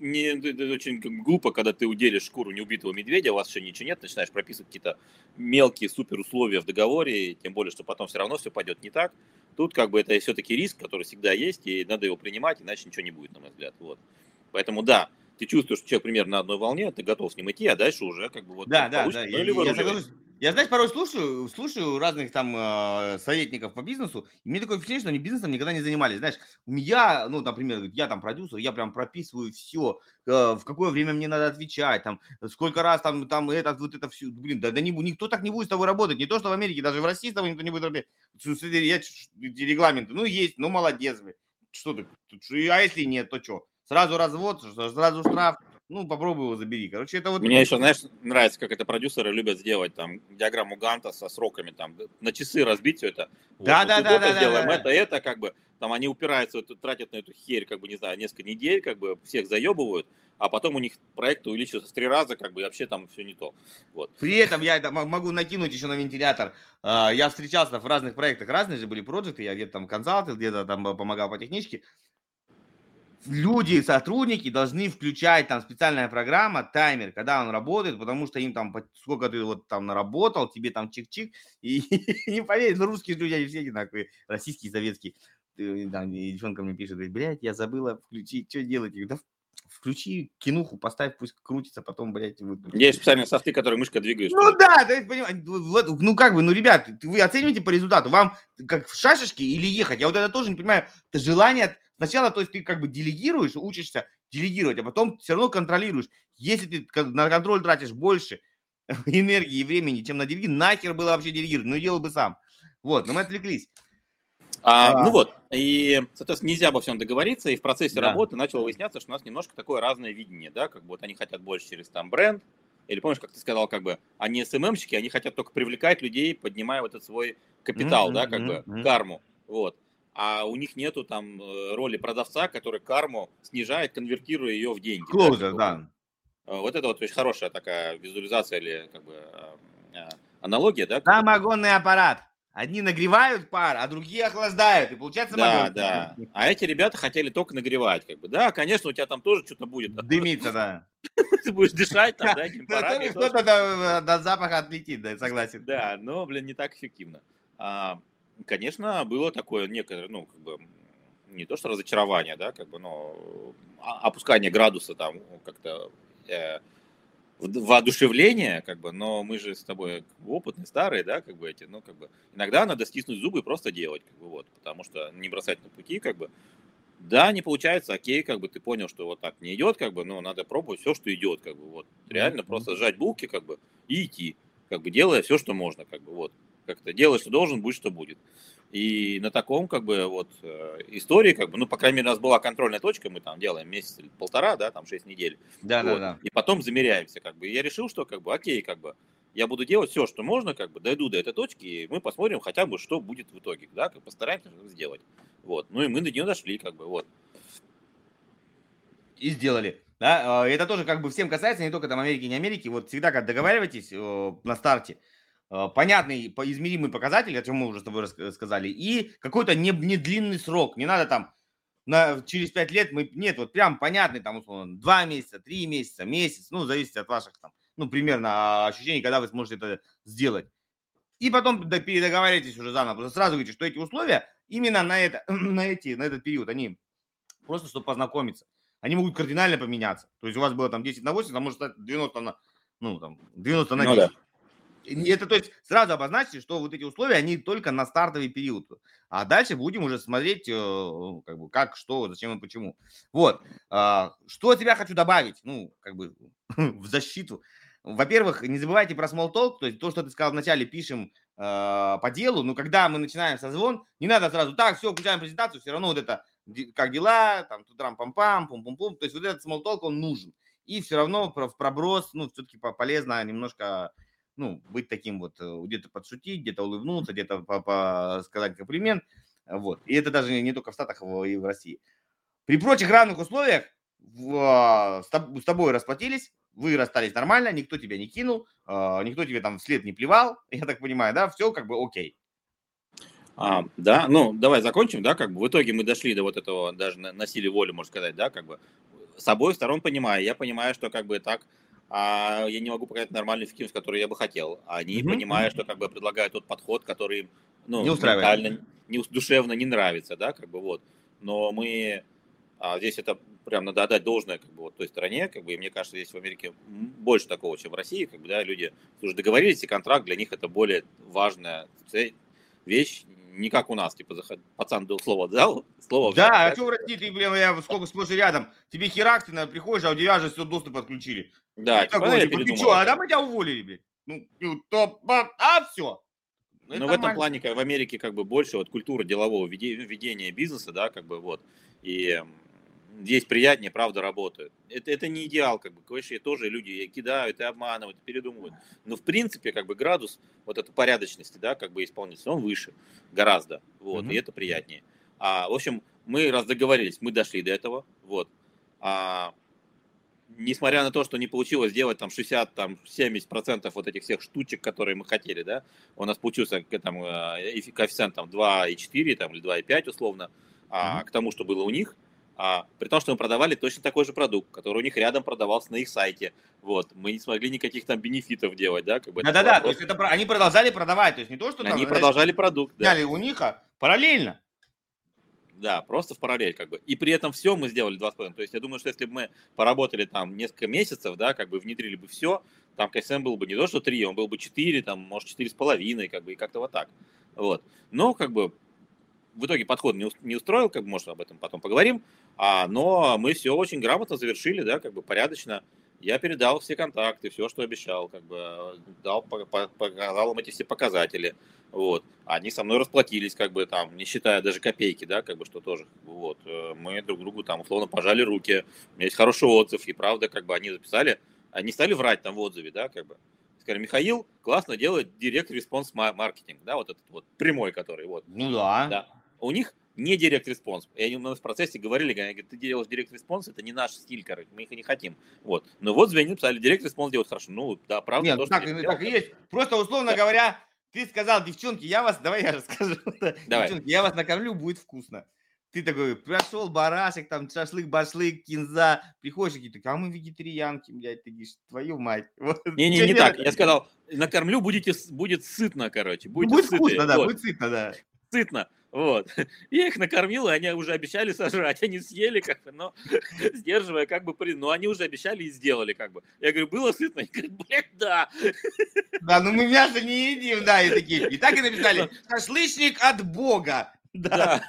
не, это очень глупо, когда ты уделишь шкуру неубитого медведя, у вас еще ничего нет, начинаешь прописывать какие-то мелкие супер условия в договоре, тем более, что потом все равно все пойдет не так. Тут как бы это все-таки риск, который всегда есть, и надо его принимать, иначе ничего не будет, на мой взгляд. Вот. Поэтому да, ты чувствуешь, что человек примерно на одной волне, ты готов с ним идти, а дальше уже как бы вот... Да, да, да. Я, я, я, знаешь, порой слушаю, слушаю разных там э, советников по бизнесу, и мне такое впечатление, что они бизнесом никогда не занимались. Знаешь, я, ну, например, я там продюсер, я прям прописываю все, э, в какое время мне надо отвечать, там, сколько раз там, там это, вот это все. Блин, да, да не, никто так не будет с тобой работать, не то, что в Америке, даже в России с тобой никто не будет работать. Я, регламенты, ну, есть, ну, молодец, вы. Что ты, а если нет, то что? Сразу развод, сразу штраф, ну, попробуй его забери. Короче, это вот... Мне еще, знаешь, нравится, как это продюсеры любят сделать, там, диаграмму Ганта со сроками, там, на часы разбить все это. Да, вот, да, да, да, сделаем, да, это, это, как бы, там, они упираются, тратят на эту херь, как бы, не знаю, несколько недель, как бы, всех заебывают, а потом у них проекты увеличиваются в три раза, как бы, и вообще там все не то. Вот. При этом я это могу накинуть еще на вентилятор. А, я встречался в разных проектах, разные же были проекты, я где-то там консалтинг, где-то там помогал по техничке люди, сотрудники должны включать там специальная программа, таймер, когда он работает, потому что им там, сколько ты вот там наработал, тебе там чик-чик, и не поверь, ну русские люди, они все одинаковые, российские, советские. Там, девчонка мне пишет, блядь, я забыла включить, что делать? Я говорю, да включи кинуху, поставь, пусть крутится, потом, блядь, выключи. Есть специальные софты, которые мышкой двигаешь. Ну да, да понимаешь, ну как бы, ну, ребят, вы оцениваете по результату, вам как в шашечке или ехать? Я вот это тоже не понимаю, это желание Сначала, то есть ты как бы делегируешь, учишься делегировать, а потом все равно контролируешь. Если ты на контроль тратишь больше энергии и времени, чем на делегирование, нахер было вообще делегировать, ну делал бы сам. Вот, но мы отвлеклись. А, а. Ну вот, и, соответственно, нельзя обо всем договориться, и в процессе да. работы начало выясняться, что у нас немножко такое разное видение, да, как бы вот они хотят больше через там бренд, или помнишь, как ты сказал, как бы они СММщики, они хотят только привлекать людей, поднимая вот этот свой капитал, mm-hmm, да, как mm-hmm. бы карму, вот. А у них нету там э, роли продавца, который карму снижает, конвертируя ее в деньги. Клоузер, да. да. Э, вот это вот очень хорошая такая визуализация или как бы э, аналогия, да? Самогонный аппарат. Одни нагревают пар, а другие охлаждают, и получается Да, да. А эти ребята хотели только нагревать, как бы. Да, конечно, у тебя там тоже что-то будет. Дымиться, да. Ты будешь дышать там, да, этим парами. Кто-то до запаха отлетит, да, согласен. Да, но, блин, не так эффективно. А, конечно, было такое некое, ну, как бы, не то что разочарование, да, как бы, но а, опускание градуса там как-то э, воодушевление, как бы, но мы же с тобой опытные, старые, да, как бы эти, ну, как бы, иногда надо стиснуть зубы и просто делать, как бы, вот, потому что не бросать на пути, как бы, да, не получается, окей, как бы ты понял, что вот так не идет, как бы, но надо пробовать все, что идет, как бы, вот, реально mm-hmm. просто сжать булки, как бы, и идти, как бы, делая все, что можно, как бы, вот, как-то делай, что должен, будь, что будет. И на таком, как бы, вот, э, истории, как бы, ну, по крайней мере, у нас была контрольная точка, мы там делаем месяц или полтора, да, там шесть недель. Да, вот, да, да. И потом замеряемся, как бы. И я решил, что, как бы, окей, как бы, я буду делать все, что можно, как бы, дойду до этой точки, и мы посмотрим хотя бы, что будет в итоге, да, как постараемся сделать. Вот. Ну, и мы до нее дошли, как бы, вот. И сделали. Да, а, это тоже как бы всем касается, не только там Америки, не Америки. Вот всегда, как договариваетесь на старте, Э, понятный, измеримый показатель, о чем мы уже с тобой рассказали, и какой-то не, не длинный срок. Не надо там на, через пять лет мы нет, вот прям понятный там условно два месяца, три месяца, месяц, ну зависит от ваших там, ну примерно ощущений, когда вы сможете это сделать. И потом передоговариваетесь уже заново, просто сразу говорите, что эти условия именно на это, на эти, на этот период, они просто чтобы познакомиться, они могут кардинально поменяться. То есть у вас было там 10 на 8, а может стать 90 на, ну там 90 на 10. Ну, да. Это то есть сразу обозначьте, что вот эти условия, они только на стартовый период. А дальше будем уже смотреть, э, как бы, как, что, зачем и почему. Вот. А, что от тебя хочу добавить, ну, как бы, в защиту. Во-первых, не забывайте про small talk, то есть то, что ты сказал вначале, пишем э, по делу, но когда мы начинаем созвон, не надо сразу, так, все, включаем презентацию, все равно вот это, как дела, там, тут трам пам пам пум пум пум то есть вот этот small talk, он нужен. И все равно в проброс, ну, все-таки полезно немножко ну, быть таким вот, э, где-то подшутить, где-то улыбнуться, где-то сказать комплимент. Вот. И это даже не только в Штатах, а и в России. При прочих равных условиях а, с тобой расплатились, вы расстались нормально, никто тебя не кинул, а, никто тебе там вслед не плевал, я так понимаю, да, все как бы окей. А, да, ну давай закончим, да, как бы в итоге мы дошли до вот этого даже на, силе воли, можно сказать, да, как бы с обоих сторон понимаю, я понимаю, что как бы так а я не могу показать нормальную эффективность, которую я бы хотел. Они, mm-hmm. понимая, что как бы предлагают тот подход, который ну, не устраивает. не, душевно не нравится, да, как бы вот. Но мы а здесь это прям надо отдать должное как бы вот той стране, как бы, и мне кажется, здесь в Америке больше такого, чем в России, как бы, да, люди уже договорились, и контракт для них это более важная вещь, не как у нас, типа, заход... пацан дал слово дал, слово взял. Да, а что в России, ты, блин, я сколько сплошь рядом, тебе херак, ты приходишь, а у тебя же все доступ отключили. Да, типа, такой, типа, ты что, а да мы тебя уволили, блин. Ну, ну то, а, все. Ну, Но в этом плане, как в Америке, как бы больше вот культура делового ведения бизнеса, да, как бы вот. И здесь приятнее, правда, работают. Это, это не идеал, как бы, конечно, тоже люди кидают и обманывают, и передумывают. Но, в принципе, как бы градус вот этой порядочности, да, как бы исполнителя, он выше гораздо, вот, mm-hmm. и это приятнее. А, в общем, мы раз договорились, мы дошли до этого, вот. А, несмотря на то, что не получилось сделать там 60, там 70% вот этих всех штучек, которые мы хотели, да, у нас получился там, э, коэффициент там 2,4 там, или 2,5 условно, а mm-hmm. к тому, что было у них, а, при том, что мы продавали точно такой же продукт, который у них рядом продавался на их сайте. Вот, мы не смогли никаких там бенефитов делать, да? Как бы Да-да-да, то есть это, они продолжали продавать, то есть не то, что там... Они продолжали продукт, да. у них, а параллельно. Да, просто в параллель как бы. И при этом все мы сделали 2,5. То есть я думаю, что если бы мы поработали там несколько месяцев, да, как бы внедрили бы все, там КСМ был бы не то, что 3, он был бы 4, там, может, 4,5, как бы, и как-то вот так. Вот. Но, как бы, в итоге подход не устроил, как бы, может, об этом потом поговорим, а, но мы все очень грамотно завершили, да, как бы порядочно, я передал все контакты, все, что обещал, как бы дал, показал им эти все показатели, вот. Они со мной расплатились, как бы там, не считая даже копейки, да, как бы что тоже, вот. Э, мы друг другу там условно пожали руки, у меня есть хороший отзыв, и правда, как бы они записали, они стали врать там в отзыве, да, как бы. Сказали, Михаил классно делает direct response маркетинг, да, вот этот вот прямой, который вот. Ну да. да. У них не direct response. И они у нас в процессе говорили, они говорят, ты делаешь direct response, это не наш стиль, короче, мы их и не хотим. Вот. Но вот звонили, писали, direct response делать хорошо. Ну, да, правда. Нет, то, так, так и есть. Просто, условно да. говоря, ты сказал, девчонки, я вас, давай я расскажу. Давай. Девчонки, я вас накормлю, будет вкусно. Ты такой, прошел барашек, там шашлык, башлык, кинза, приходишь, такие, а мы вегетарианки, блядь, ты говоришь, твою мать. Не-не, вот. не так, я сказал, накормлю, будете, будет сытно, короче. Будет, будет вкусно, да, вот. будет сытно, да. Сытно. Вот. Я их накормил, и они уже обещали сожрать. Они съели, как бы, но сдерживая, как бы, но они уже обещали и сделали, как бы. Я говорю, было сытно? Они говорят, блядь, да. Да, ну мы мясо не едим, да, и такие. И так и написали, шашлычник от Бога. Да.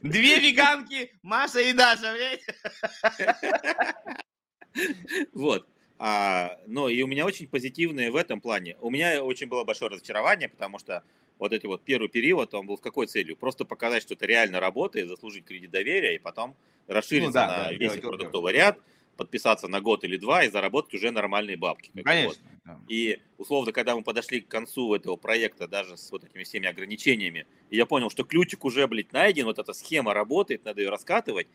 Две веганки, Маша и Даша, блядь. Вот. А, ну, и у меня очень позитивные в этом плане. У меня очень было большое разочарование, потому что вот эти вот первый период, он был с какой целью? Просто показать, что это реально работает, заслужить кредит доверия и потом расшириться ну, да, на да, весь продуктовый ряд, подписаться на год или два и заработать уже нормальные бабки. Конечно. Вот. И условно, когда мы подошли к концу этого проекта, даже с вот этими всеми ограничениями, я понял, что ключик уже, блядь, найден, вот эта схема работает, надо ее раскатывать,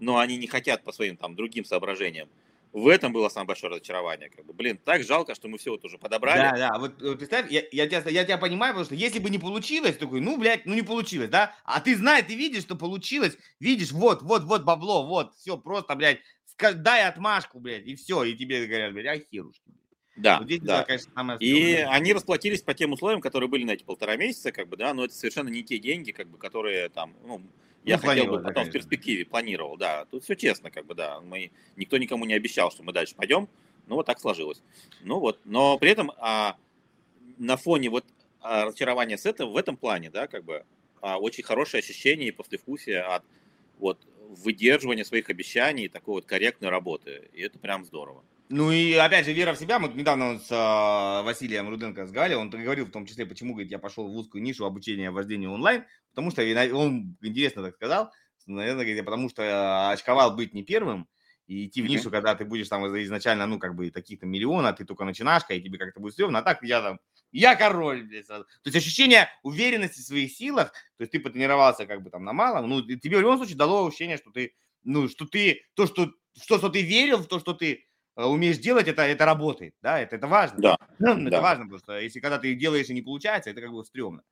но они не хотят по своим там другим соображениям в этом было самое большое разочарование. Как бы, блин, так жалко, что мы все вот уже подобрали. Да, да, вот, вот представь, я, я, тебя, я тебя понимаю, потому что если бы не получилось, такой, ну, блядь, ну не получилось, да? А ты знаешь, ты видишь, что получилось, видишь, вот, вот, вот бабло, вот, все, просто, блядь, дай отмашку, блядь, и все, и тебе говорят, блядь, а херушки. Да, вот здесь да. Было, конечно, самое и они расплатились по тем условиям, которые были на эти полтора месяца, как бы, да, но это совершенно не те деньги, как бы, которые там, ну, я ну, хотел бы потом в перспективе, планировал, да. Тут все честно, как бы, да. Мы, никто никому не обещал, что мы дальше пойдем. Ну, вот так сложилось. Ну, вот. Но при этом а, на фоне вот а, разочарования с этого, в этом плане, да, как бы, а, очень хорошее ощущение и послевкусие от вот выдерживания своих обещаний и такой вот корректной работы. И это прям здорово. Ну и опять же, вера в себя. Мы недавно с э, Василием Руденко разговаривали, он говорил в том числе, почему говорит, я пошел в узкую нишу обучения вождению онлайн, потому что он интересно так сказал, наверное, говорит, потому что очковал быть не первым, и идти в нишу, когда ты будешь там изначально, ну, как бы, таких-то миллиона, ты только начинашка, и тебе как-то будет стрёмно, а так я там, я король, блядь, сразу. То есть ощущение уверенности в своих силах, то есть ты потренировался как бы там на малом, ну, тебе в любом случае дало ощущение, что ты, ну, что ты, то, что, что, что ты верил в то, что ты Э, умеешь делать, это, это работает, да, это, это важно. Да. Это да. важно, потому что если когда ты делаешь и не получается, это как бы стрёмно.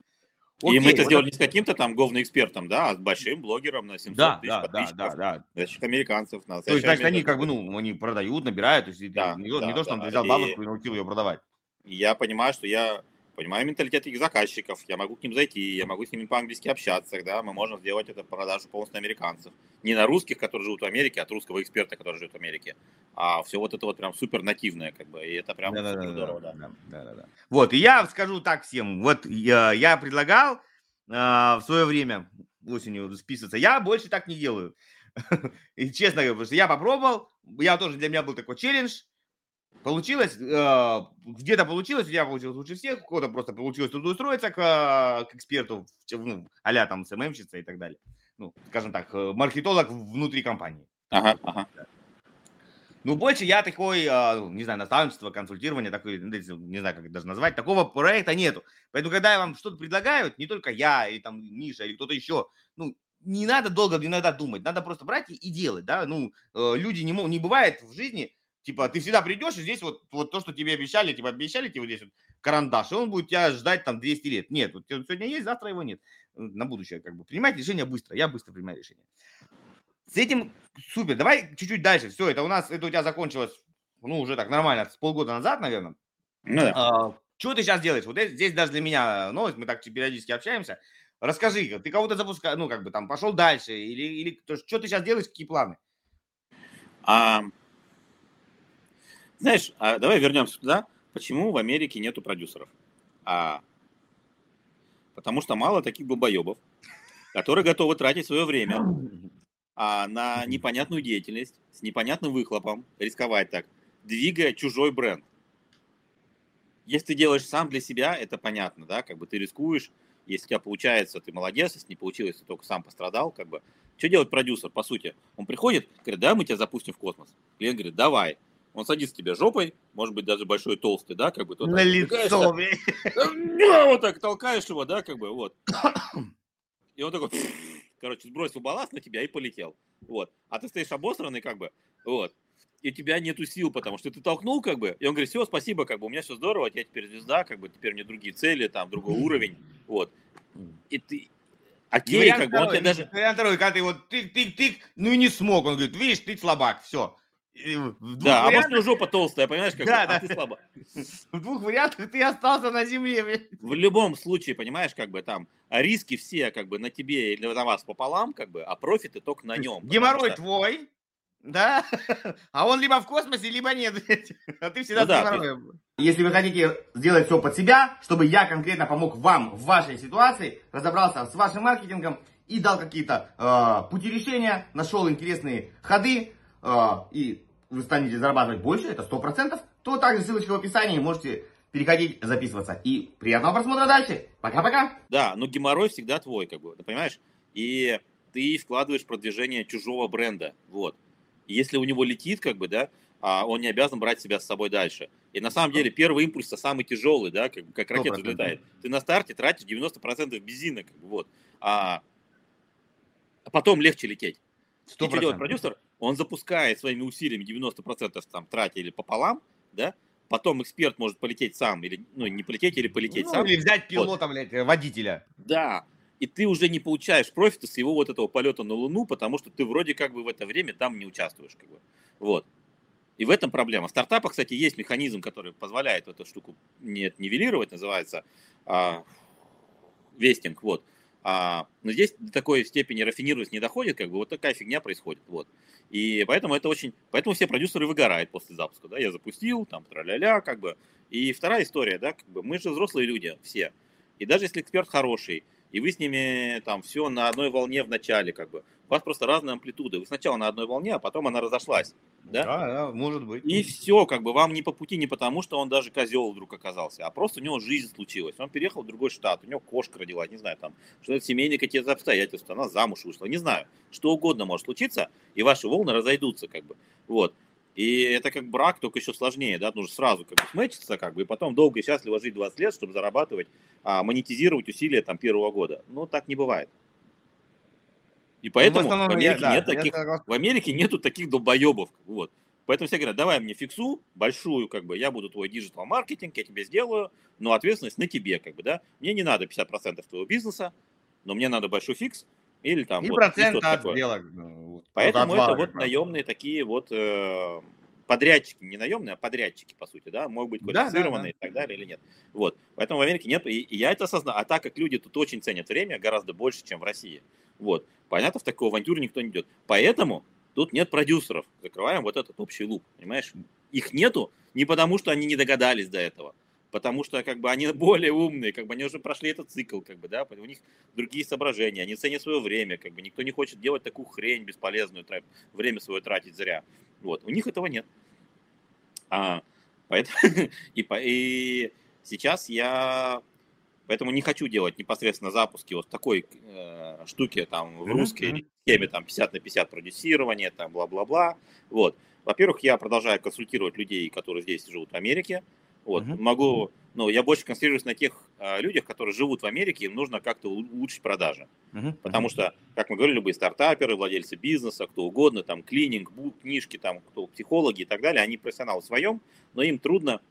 Окей, и мы это вот сделали не с каким-то там говноэкспертом, да, а с большим блогером на 700 да, тысяч да, подписчиков, да, да, да. американцев. На то есть, значит, они как бы, ну, они продают, набирают, то есть да, не, да, не то, что да. он взял бабушку и научил ее продавать. Я понимаю, что я понимаю менталитет их заказчиков, я могу к ним зайти, я могу с ними по-английски общаться, да, мы можем сделать это продажу полностью американцев. Не на русских, которые живут в Америке, а от русского эксперта, который живет в Америке. А все вот это вот прям супер нативное, как бы, и это прям да, супер да, здорово, да. Да, да, да, да. Вот, и я скажу так всем, вот я, я предлагал э, в свое время осенью списываться, я больше так не делаю. И честно говоря, потому что я попробовал, я тоже, для меня был такой челлендж, Получилось, э, где-то получилось, у тебя получилось лучше всех, у кого-то просто получилось трудоустроиться к, к эксперту, ну, а там СММщица и так далее. Ну, скажем так, э, маркетолог внутри компании. Ага, ага. Ну, больше я такой, э, ну, не знаю, наставничество, консультирование, такой, ну, не знаю, как это даже назвать, такого проекта нету. Поэтому, когда я вам что-то предлагают, не только я, и там Миша, или кто-то еще, ну, не надо долго иногда думать, надо просто брать и, и делать, да, ну, люди не, не бывает в жизни, Типа, ты всегда придешь, и здесь вот, вот то, что тебе обещали, типа, обещали тебе вот здесь вот карандаш, и он будет тебя ждать там 200 лет. Нет, вот сегодня есть, завтра его нет. На будущее, как бы. Принимать решение быстро. Я быстро принимаю решение. С этим супер. Давай чуть-чуть дальше. Все, это у нас, это у тебя закончилось, ну, уже так нормально, с полгода назад, наверное. Ну, да. а, что ты сейчас делаешь? Вот здесь даже для меня новость, мы так периодически общаемся. Расскажи, ты кого-то запускаешь, ну, как бы там пошел дальше, или, или то, что ты сейчас делаешь, какие планы? А, знаешь, а давай вернемся туда. Почему в Америке нету продюсеров? А, потому что мало таких долбоебов, которые готовы тратить свое время а, на непонятную деятельность, с непонятным выхлопом, рисковать так. двигая чужой бренд. Если ты делаешь сам для себя, это понятно, да, как бы ты рискуешь, если у тебя получается, ты молодец, если не получилось, ты только сам пострадал, как бы. Что делает продюсер, по сути? Он приходит, говорит, да, мы тебя запустим в космос. Клиент говорит, давай. Он садится тебе жопой, может быть, даже большой толстый, да, как бы. На лицо, Вот так толкаешь его, да, как бы, вот. И он такой, короче, сбросил балласт на тебя и полетел. Вот. А ты стоишь обосранный, как бы, вот. И у тебя нету сил, потому что ты толкнул, как бы, и он говорит, все, спасибо, как бы, у меня все здорово, я теперь звезда, как бы, теперь меня другие цели, там, другой уровень, вот. И ты, Окей, как бы, он тебе даже... Вариант второй, когда ты вот тык-тык-тык, ну и не смог, он говорит, видишь, ты слабак, все. Да, а может у жопа толстая, понимаешь, как да, а да. ты слабо. В двух вариантах ты остался на земле. В любом случае, понимаешь, как бы там риски все как бы на тебе или на вас пополам, как бы, а профиты только на нем. Геморрой что... твой, да, а он либо в космосе, либо нет. А ты всегда ну, да, геморроем. Если вы хотите сделать все под себя, чтобы я конкретно помог вам в вашей ситуации, разобрался с вашим маркетингом и дал какие-то э, пути решения, нашел интересные ходы, а, и вы станете зарабатывать больше, это 100%, то также ссылочка в описании, можете переходить, записываться. И приятного просмотра дальше. Пока-пока. Да, но геморрой всегда твой, как бы, ты понимаешь? И ты вкладываешь продвижение чужого бренда, вот. И если у него летит, как бы, да, а он не обязан брать себя с собой дальше. И на самом деле первый импульс самый тяжелый, да, как, как ракета взлетает. Ты на старте тратишь 90% бензина, как бы, вот. А, а потом легче лететь. 100%. И что делает продюсер? Он запускает своими усилиями 90% там тратя или пополам, да, потом эксперт может полететь сам, или, ну, не полететь, или полететь ну, сам. Или взять пилота, вот. блядь, водителя. Да, и ты уже не получаешь профита с его вот этого полета на Луну, потому что ты вроде как бы в это время там не участвуешь, как бы. Вот. И в этом проблема. В стартапах, кстати, есть механизм, который позволяет эту штуку не нивелировать, называется а, вестинг, вот. А, но здесь до такой степени рафинированность не доходит, как бы вот такая фигня происходит. Вот. И поэтому это очень, поэтому все продюсеры выгорают после запуска, да, я запустил, там, тра-ля-ля, как бы. И вторая история, да, как бы мы же взрослые люди все. И даже если эксперт хороший, и вы с ними там все на одной волне в начале, как бы, вас просто разные амплитуды. Вы сначала на одной волне, а потом она разошлась. Да? да, да, может быть. И все, как бы вам не по пути не потому, что он даже козел вдруг оказался, а просто у него жизнь случилась. Он переехал в другой штат, у него кошка родила, не знаю, там, что это семейные какие-то обстоятельства, она замуж вышла, не знаю. Что угодно может случиться, и ваши волны разойдутся, как бы. Вот. И это как брак, только еще сложнее, да, нужно сразу как бы сметиться, как бы, и потом долго и счастливо жить 20 лет, чтобы зарабатывать, а, монетизировать усилия там первого года. Ну, так не бывает. И поэтому ну, в, в Америке, я, нет да, таких, в Америке нету таких долбоебов. Вот. Поэтому все говорят, давай мне фиксу большую, как бы, я буду твой digital маркетинг, я тебе сделаю, но ответственность на тебе, как бы, да. Мне не надо 50% твоего бизнеса, но мне надо большой фикс, или там... И вот, процент от такое. сделок. Ну, вот, Поэтому это вот наемные такие вот э, подрядчики, не наемные, а подрядчики, по сути, да, могут быть квалифицированные да, да, да. и так далее или нет. Вот. Поэтому в Америке нет, и, и я это осознал. А так как люди тут очень ценят время гораздо больше, чем в России. Вот. Понятно, в такую авантюру никто не идет. Поэтому тут нет продюсеров. Закрываем вот этот общий лук, понимаешь? Их нету не потому, что они не догадались до этого, потому что как бы они более умные, как бы они уже прошли этот цикл, как бы, да, у них другие соображения, они ценят свое время, как бы никто не хочет делать такую хрень бесполезную, время свое тратить зря. Вот, у них этого нет. А, поэтому, и, и сейчас я Поэтому не хочу делать непосредственно запуски вот такой э, штуки там в русской mm-hmm. теме там 50 на 50 продюсирование, там бла-бла-бла. Вот. Во-первых, я продолжаю консультировать людей, которые здесь живут в Америке. Вот. Mm-hmm. Могу, ну, я больше концентрируюсь на тех э, людях, которые живут в Америке, им нужно как-то улучшить продажи. Mm-hmm. Потому что, как мы говорили, любые стартаперы, владельцы бизнеса, кто угодно, там клининг, бук, книжки, там, кто психологи и так далее, они профессионалы в своем, но им трудно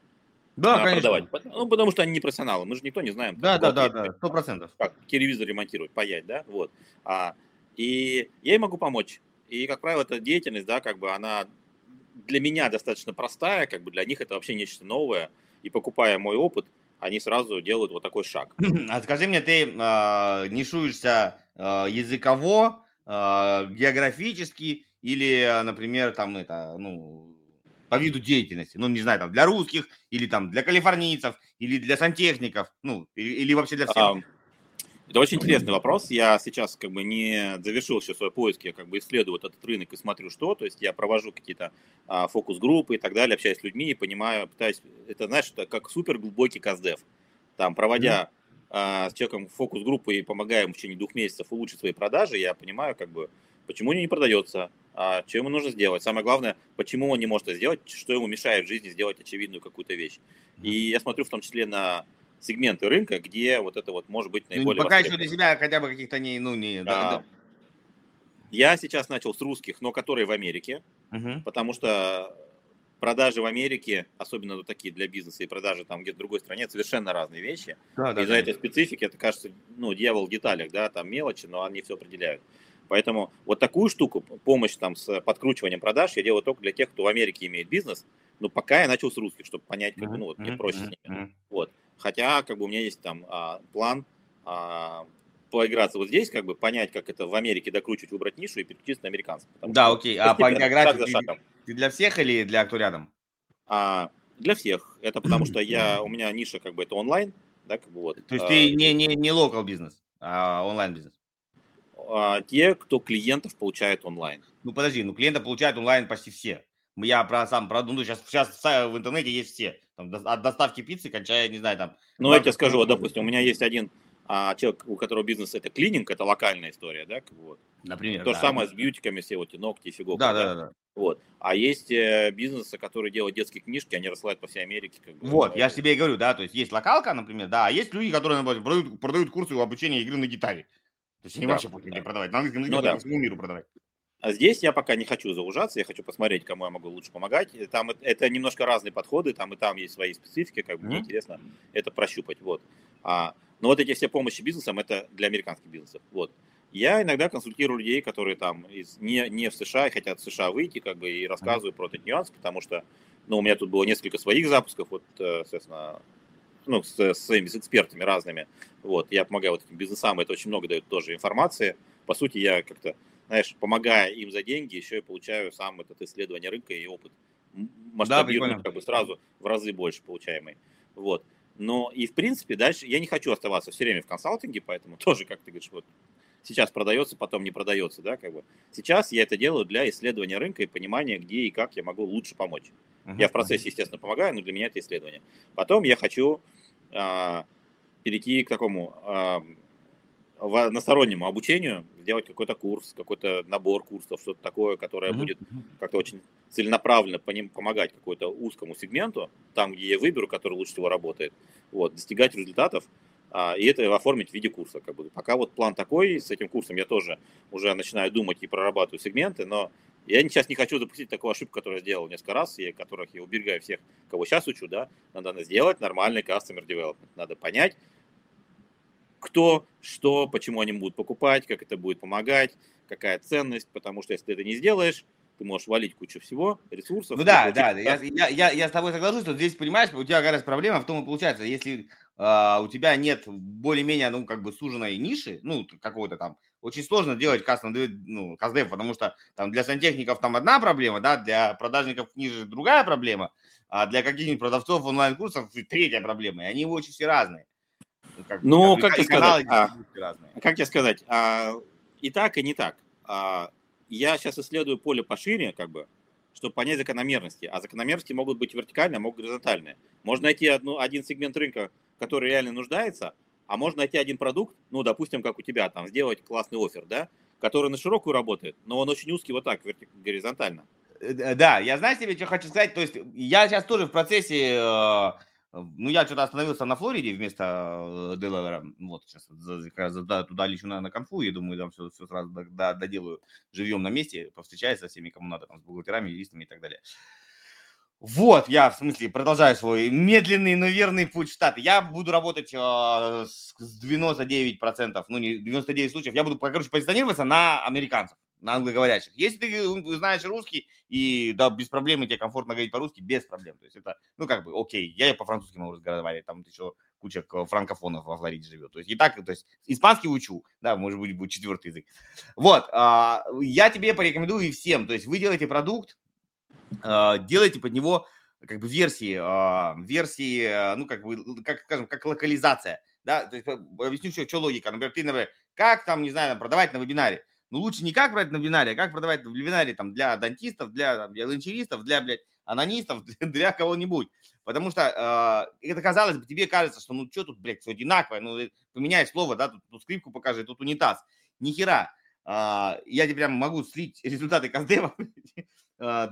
да, а, продавать. Ну, потому что они не профессионалы, мы же никто не знаем. Да, да, да, да, сто процентов. Как телевизор ремонтировать, паять, да, вот. А, и я могу помочь. И, как правило, эта деятельность, да, как бы она для меня достаточно простая, как бы для них это вообще нечто новое. И покупая мой опыт, они сразу делают вот такой шаг. А скажи мне, ты э, нишуешься э, языково, э, географически или, например, там это, ну, по виду деятельности. Ну, не знаю, там, для русских, или там для калифорнийцев, или для сантехников, ну, или, или вообще для всех. А, Это очень интересный вопрос. Я сейчас как бы не завершил еще свой поиск, я как бы исследую этот рынок и смотрю, что. То есть я провожу какие-то а, фокус-группы и так далее, общаюсь с людьми и понимаю, пытаюсь, это знаешь, это как супер глубокий каздев. Там, проводя а, с человеком фокус-группы и помогая ему в течение двух месяцев улучшить свои продажи, я понимаю, как бы, почему он не продается, а, что ему нужно сделать. Самое главное, почему он не может это сделать, что ему мешает в жизни сделать очевидную какую-то вещь. И я смотрю в том числе на сегменты рынка, где вот это вот может быть ну, наиболее ну, Пока еще для себя хотя бы каких-то не, ну, не... А, да, да. Я сейчас начал с русских, но которые в Америке, угу. потому что продажи в Америке, особенно вот такие для бизнеса и продажи там где-то в другой стране, совершенно разные вещи. Да, да, Из-за да. этой специфики, это кажется, ну, дьявол в деталях, да, там мелочи, но они все определяют. Поэтому вот такую штуку, помощь там с подкручиванием продаж, я делаю только для тех, кто в Америке имеет бизнес. Но пока я начал с русских, чтобы понять, как, ну, вот, мне проще с ними. Вот. Хотя, как бы, у меня есть там а, план а, поиграться вот здесь, как бы понять, как это в Америке докручивать, выбрать нишу и переключиться на американцев. Да, окей. А по географии ты, ты для всех или для кто рядом? А, для всех. Это потому что я, у меня ниша как бы это онлайн, да, как бы вот. То есть ты не, не, не локал бизнес, а онлайн бизнес? А, те, кто клиентов получает онлайн. Ну подожди, ну клиентов получают онлайн почти все. Я про сам про ну сейчас сейчас в интернете есть все там, от доставки пиццы, кончая не знаю там. Ну я тебе скажу, вот, допустим, у меня есть один а, человек, у которого бизнес это клининг, это локальная история, да, вот. Например. То да, же самое с бьютиками, все вот эти ногти, фиговки. Да, да, да, да. Вот. А есть э, бизнесы, которые делают детские книжки, они рассылают по всей Америке. Как бы, вот, я себе и говорю, да, то есть есть локалка, например, да, а есть люди, которые например, продают, продают курсы обучения игры на гитаре. То есть они да, вообще будут да. продавать, на английском языке ну, да. всему миру продавать. А здесь я пока не хочу заужаться, я хочу посмотреть, кому я могу лучше помогать. Там это немножко разные подходы, там и там есть свои специфики, как бы mm-hmm. мне интересно это прощупать. Вот. А, но вот эти все помощи бизнесам, это для американских бизнесов. Вот. Я иногда консультирую людей, которые там из, не, не в США и хотят в США выйти, как бы, и рассказываю mm-hmm. про этот нюанс, потому что, ну, у меня тут было несколько своих запусков, вот, э, соответственно, ну, с, с своими с экспертами разными. Вот, я помогаю вот этим бизнесам, это очень много дает тоже информации. По сути, я как-то знаешь, помогая им за деньги, еще и получаю сам этот исследование рынка и опыт масштабируемый, да, как бы сразу в разы больше получаемый. Вот. Но и в принципе дальше я не хочу оставаться все время в консалтинге, поэтому тоже, как ты говоришь, вот сейчас продается, потом не продается, да, как бы. Сейчас я это делаю для исследования рынка и понимания, где и как я могу лучше помочь. Uh-huh. Я в процессе, естественно, помогаю, но для меня это исследование. Потом я хочу а, перейти к такому а, в одностороннему обучению, сделать какой-то курс, какой-то набор курсов, что-то такое, которое mm-hmm. будет как-то очень целенаправленно по ним помогать какой-то узкому сегменту, там, где я выберу, который лучше всего работает, вот, достигать результатов, а, и это оформить в виде курса. Как бы. Пока вот план такой, с этим курсом я тоже уже начинаю думать и прорабатываю сегменты, но я сейчас не хочу допустить такую ошибку, которую я сделал несколько раз, и которых я уберегаю всех, кого сейчас учу, да, надо сделать нормальный customer development, надо понять, кто, что, почему они будут покупать, как это будет помогать, какая ценность, потому что если ты это не сделаешь, ты можешь валить кучу всего, ресурсов. Ну да, да, я, я, я, я с тобой соглашусь, что здесь, понимаешь, у тебя как раз проблема в том и получается, если э, у тебя нет более-менее, ну, как бы суженной ниши, ну, какого-то там, очень сложно делать кастом, ну, каздев, потому что там для сантехников там одна проблема, да, для продажников книжек другая проблема, а для каких-нибудь продавцов онлайн-курсов третья проблема, и они очень все разные. Как, ну, как, как тебе сказать? А, как тебе сказать? А, и так, и не так. А, я сейчас исследую поле пошире, как бы, чтобы понять закономерности. А закономерности могут быть вертикальные, а могут горизонтальные. Можно найти одну, один сегмент рынка, который реально нуждается, а можно найти один продукт, ну, допустим, как у тебя, там, сделать классный офер, да, который на широкую работает, но он очень узкий вот так, горизонтально. Э, да, я знаю себе, что хочу сказать. То есть я сейчас тоже в процессе э, ну, я что-то остановился на Флориде вместо э, Делавера. Вот, сейчас раз туда лечу на, на конфу, и думаю, там все, все сразу доделаю живьем на месте, повстречаюсь со всеми, кому надо, там, с бухгалтерами, юристами и так далее. Вот, я, в смысле, продолжаю свой медленный, но верный путь в Штаты. Я буду работать э, с 99%, ну, не 99 случаев, я буду, короче, позиционироваться на американцев на англоговорящих. Если ты знаешь русский, и да, без проблем, и тебе комфортно говорить по-русски, без проблем. То есть это, ну, как бы, окей, я по-французски могу разговаривать, там еще куча франкофонов во Флориде живет. То есть и так, то есть испанский учу, да, может быть, будет четвертый язык. Вот, а, я тебе порекомендую и всем, то есть вы делаете продукт, делайте под него как бы версии, а, версии, ну, как бы, как, скажем, как локализация. да, то есть, объясню, что, что логика. Например, ты, например, как там, не знаю, продавать на вебинаре. Ну, лучше не как продавать на вебинаре, а как продавать на вебинаре там для дантистов, для, для ланчеристов, для, блядь, анонистов, для, кого-нибудь. Потому что э, это казалось бы, тебе кажется, что ну что тут, блядь, все одинаковое, ну поменяй слово, да, тут, тут скрипку покажи, тут унитаз. Ни хера. Э, я тебе прям могу слить результаты Каздева. Э,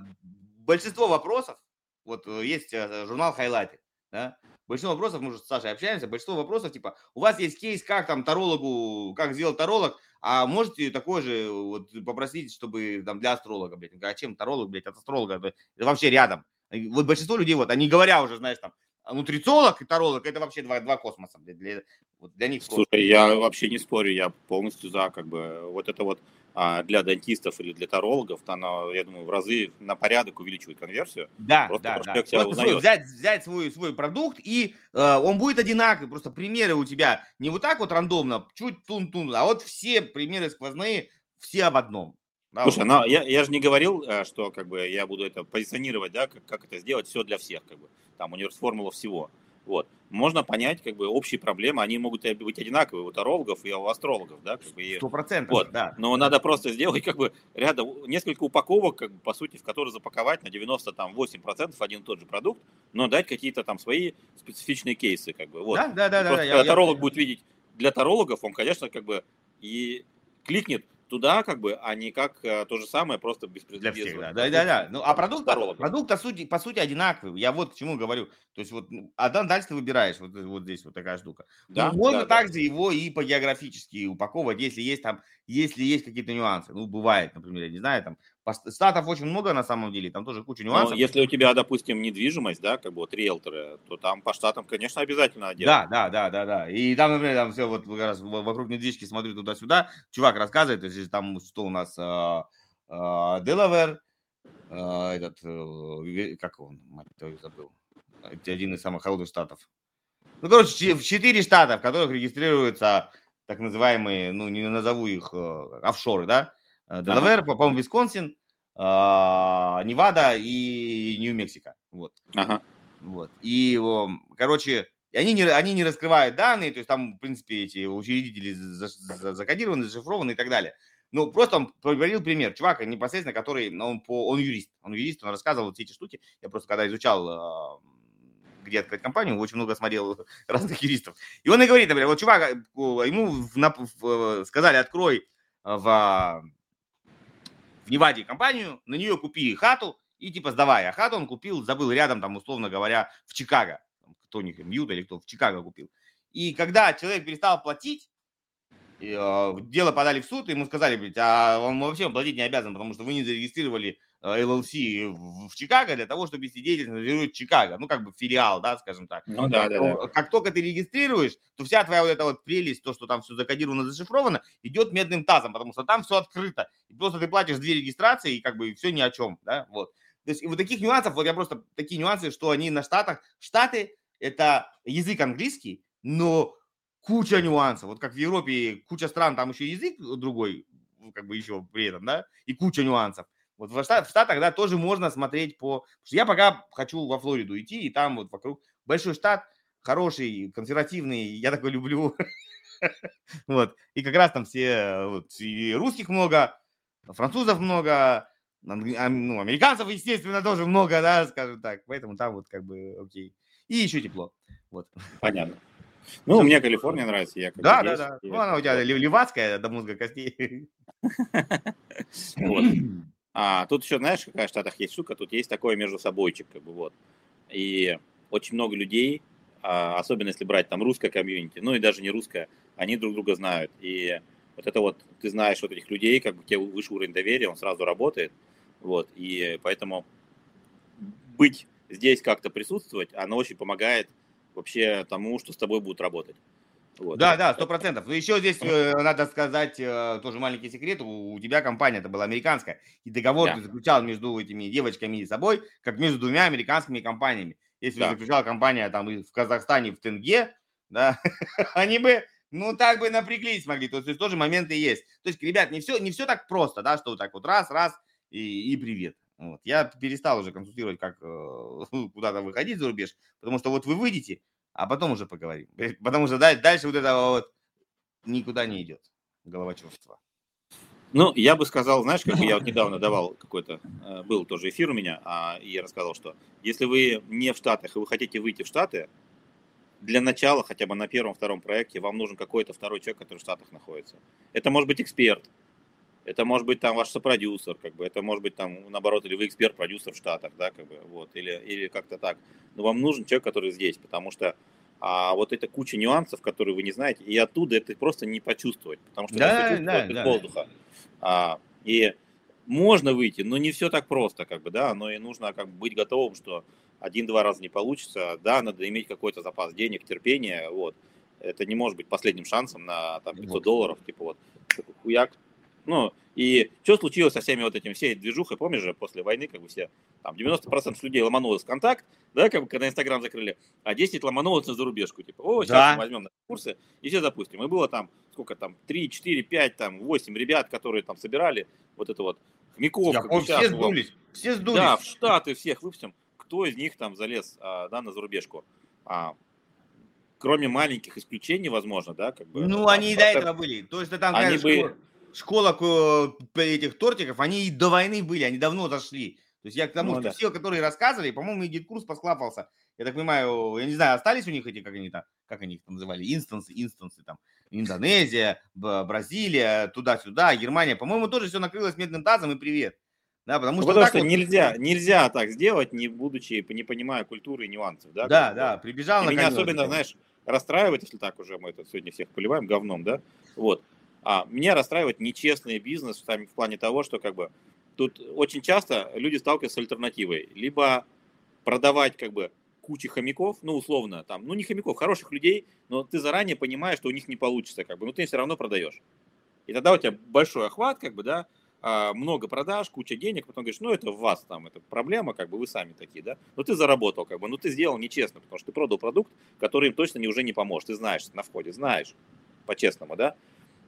большинство вопросов, вот э, есть э, журнал Highlighted, да, большинство вопросов, мы уже с Сашей общаемся, большинство вопросов, типа, у вас есть кейс, как там тарологу, как сделать таролог, а можете такой же вот попросить, чтобы там для астролога, блядь. А чем таролог, блядь, от астролога? Это вообще рядом. Вот большинство людей, вот, они говоря уже, знаешь, там, нутрициолог и таролог, это вообще два, два космоса. Для, для, вот для них Слушай, я вообще не спорю, я полностью за, как бы, вот это вот а, для дантистов или для тарологов, она, я думаю, в разы на порядок увеличивает конверсию. Да, Просто да, да. Вот взять, взять свой, свой продукт, и э, он будет одинаковый, просто примеры у тебя не вот так вот рандомно, чуть тун-тун, а вот все примеры сквозные, все об одном. Да, Слушай, вот. но я, я же не говорил, э, что как бы я буду это позиционировать, да, как, как это сделать, все для всех, как бы, там, универс формула всего. Вот. Можно понять, как бы, общие проблемы, они могут быть одинаковые у тарологов и у астрологов, да, как бы. Сто процентов, вот. да. Но надо просто сделать, как бы, рядом несколько упаковок, как бы, по сути, в которые запаковать на 98% один и тот же продукт, но дать какие-то там свои специфичные кейсы, как бы, вот. Да, да, да. Просто, да, когда я, таролог я... будет видеть, для тарологов он, конечно, как бы, и кликнет туда, как бы, а не как а, то же самое, просто без Для всех, да, да, да, да. Ну, а продукт, здорового. продукт по сути, по сути одинаковый. Я вот к чему говорю. То есть вот, а дальше ты выбираешь, вот, вот здесь вот такая штука. Да, ну, можно да, также да. его и по географически упаковывать, если есть там, если есть какие-то нюансы. Ну, бывает, например, я не знаю, там, Статов очень много на самом деле, там тоже куча нюансов. Но если у тебя, допустим, недвижимость, да, как бы вот риэлторы, то там по штатам, конечно, обязательно отдельно. Да, да, да, да, да. И там, например, там все вот как раз вокруг недвижки смотрю туда-сюда, чувак рассказывает, то есть там что у нас, Делавер, этот, э, как он, мать твою, забыл, один из самых холодных штатов. Ну, короче, в четыре штата, в которых регистрируются так называемые, ну, не назову их, э, офшоры, да, Делавер, ага. по-моему, Висконсин, а, Невада и Нью-Мексико. Вот. Ага. Вот. И, короче, они не, они не раскрывают данные, то есть там, в принципе, эти учредители закодированы, зашифрованы и так далее. Ну, просто он приводил пример. Чувак, непосредственно, который, ну, он, по, он юрист. Он юрист, он рассказывал все эти штуки. Я просто, когда изучал, а, где открыть компанию, очень много смотрел разных юристов. И он и говорит, например, вот чувак, ему в, в, сказали, открой в в Неваде компанию, на нее купи хату и типа сдавай. А хату он купил, забыл рядом, там, условно говоря, в Чикаго. Кто у них, Мьюта или кто, в Чикаго купил. И когда человек перестал платить, э, дело подали в суд, и ему сказали, блядь, а он вообще платить не обязан, потому что вы не зарегистрировали LLC в, в Чикаго для того, чтобы вести деятельность регистрирует Чикаго, ну, как бы филиал, да, скажем так. Ну, да, да, да. Как только ты регистрируешь, то вся твоя вот эта вот прелесть, то, что там все закодировано, зашифровано, идет медным тазом, потому что там все открыто. И просто ты платишь две регистрации, и как бы все ни о чем, да, вот. То есть и вот таких нюансов, вот я просто, такие нюансы, что они на Штатах, Штаты – это язык английский, но куча нюансов. Вот как в Европе куча стран, там еще язык другой, как бы еще при этом, да, и куча нюансов. Вот в Штатах, в Штатах, да, тоже можно смотреть по... Я пока хочу во Флориду идти, и там вот вокруг большой штат, хороший, консервативный, я такой люблю. Вот. И как раз там все, вот, и русских много, французов много, ну, американцев, естественно, тоже много, да, скажем так. Поэтому там вот как бы окей. И еще тепло. Вот. Понятно. Ну, Все. мне Калифорния нравится. Я да, да, да. Ну, она у тебя левацкая до мозга костей. Вот. А тут еще, знаешь, какая в Штатах есть штука, тут есть такое между собойчик, как бы вот. И очень много людей, а, особенно если брать там русское комьюнити, ну и даже не русское, они друг друга знают. И вот это вот, ты знаешь вот этих людей, как бы тебе выше уровень доверия, он сразу работает. Вот, и поэтому быть здесь как-то присутствовать, оно очень помогает вообще тому, что с тобой будут работать. Вот. Да, да, сто процентов. Но еще здесь э, надо сказать э, тоже маленький секрет. У, у тебя компания это была американская, и договор да. ты заключал между этими девочками и собой, как между двумя американскими компаниями. Если да. заключала компания там в Казахстане в тенге, да, они бы, ну, так бы напряглись могли. То есть тоже моменты есть. То есть, ребят, не все, не все так просто, да, что вот так вот раз, раз и, и привет. Вот. Я перестал уже консультировать, как э, куда-то выходить за рубеж, потому что вот вы выйдете, а потом уже поговорим. Потому что дальше вот это вот никуда не идет головочевство. Ну, я бы сказал, знаешь, как я вот недавно давал какой-то, э, был тоже эфир у меня, а, я рассказал, что если вы не в Штатах и вы хотите выйти в Штаты, для начала, хотя бы на первом-втором проекте, вам нужен какой-то второй человек, который в Штатах находится. Это может быть эксперт, это может быть там ваш сопродюсер, как бы, это может быть там, наоборот, или вы эксперт-продюсер в Штатах, да, как бы, вот, или, или как-то так. Но вам нужен человек, который здесь, потому что а вот это куча нюансов, которые вы не знаете, и оттуда это просто не почувствовать, потому что да, это да, да. воздуха. А, и можно выйти, но не все так просто, как бы, да, но и нужно как бы быть готовым, что один-два раза не получится, да, надо иметь какой-то запас денег, терпения, вот. Это не может быть последним шансом на там, 500 долларов, типа вот, хуяк, ну, и что случилось со всеми вот этими, всей движухой, помнишь же, после войны, как бы все, там, 90% людей ломанулось в контакт, да, как бы, когда Инстаграм закрыли, а 10 ломанулось на зарубежку, типа, о, сейчас да. мы возьмем на курсы и все запустим. И было там, сколько там, 3, 4, 5, там, 8 ребят, которые там собирали вот это вот хомяков. Я помню, все сдулись, все сдулись. Да, в Штаты всех выпустим. Кто из них там залез, а, да, на зарубежку? А, кроме маленьких исключений, возможно, да, как бы. Ну, они и до этого были. То есть, там, они бы школа этих тортиков, они и до войны были, они давно зашли. То есть я к тому, ну, что да. все, которые рассказывали, по-моему, и курс посклапался. Я так понимаю, я не знаю, остались у них эти, как они там, как они их там называли, инстансы, инстансы там, Индонезия, Бразилия, туда-сюда, Германия. По-моему, тоже все накрылось медным тазом и привет. Да, потому ну, что, потому что вот... нельзя, нельзя так сделать, не будучи, не понимая культуры и нюансов. Да, да, да прибежал на Меня особенно, знаешь, расстраивает, если так уже мы это сегодня всех поливаем говном, да, вот. А меня расстраивает нечестный бизнес в плане того, что как бы тут очень часто люди сталкиваются с альтернативой. Либо продавать как бы кучу хомяков, ну, условно, там, ну, не хомяков, хороших людей, но ты заранее понимаешь, что у них не получится, как бы, но ты все равно продаешь. И тогда у тебя большой охват, как бы, да, а, много продаж, куча денег, потом говоришь, ну, это в вас там, это проблема, как бы, вы сами такие, да, но ты заработал, как бы, но ты сделал нечестно, потому что ты продал продукт, который им точно не, уже не поможет, ты знаешь на входе, знаешь, по-честному, да,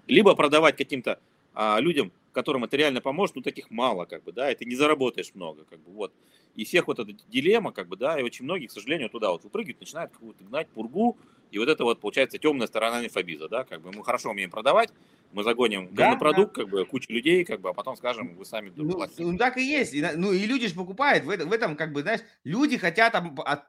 либо продавать каким-то а, людям, которым это реально поможет, ну таких мало, как бы, да, и ты не заработаешь много, как бы, вот. И всех вот эта дилемма, как бы, да, и очень многие, к сожалению, туда вот выпрыгивают, начинают какую-то гнать пургу, и вот это вот получается темная сторона инфобиза, да, как бы мы хорошо умеем продавать, мы загоним да, продукт, да. как бы, кучу людей, как бы, а потом скажем, вы сами ну, ну, так и есть, и, ну, и люди же покупают, в этом, в этом, как бы, знаешь, люди хотят, от,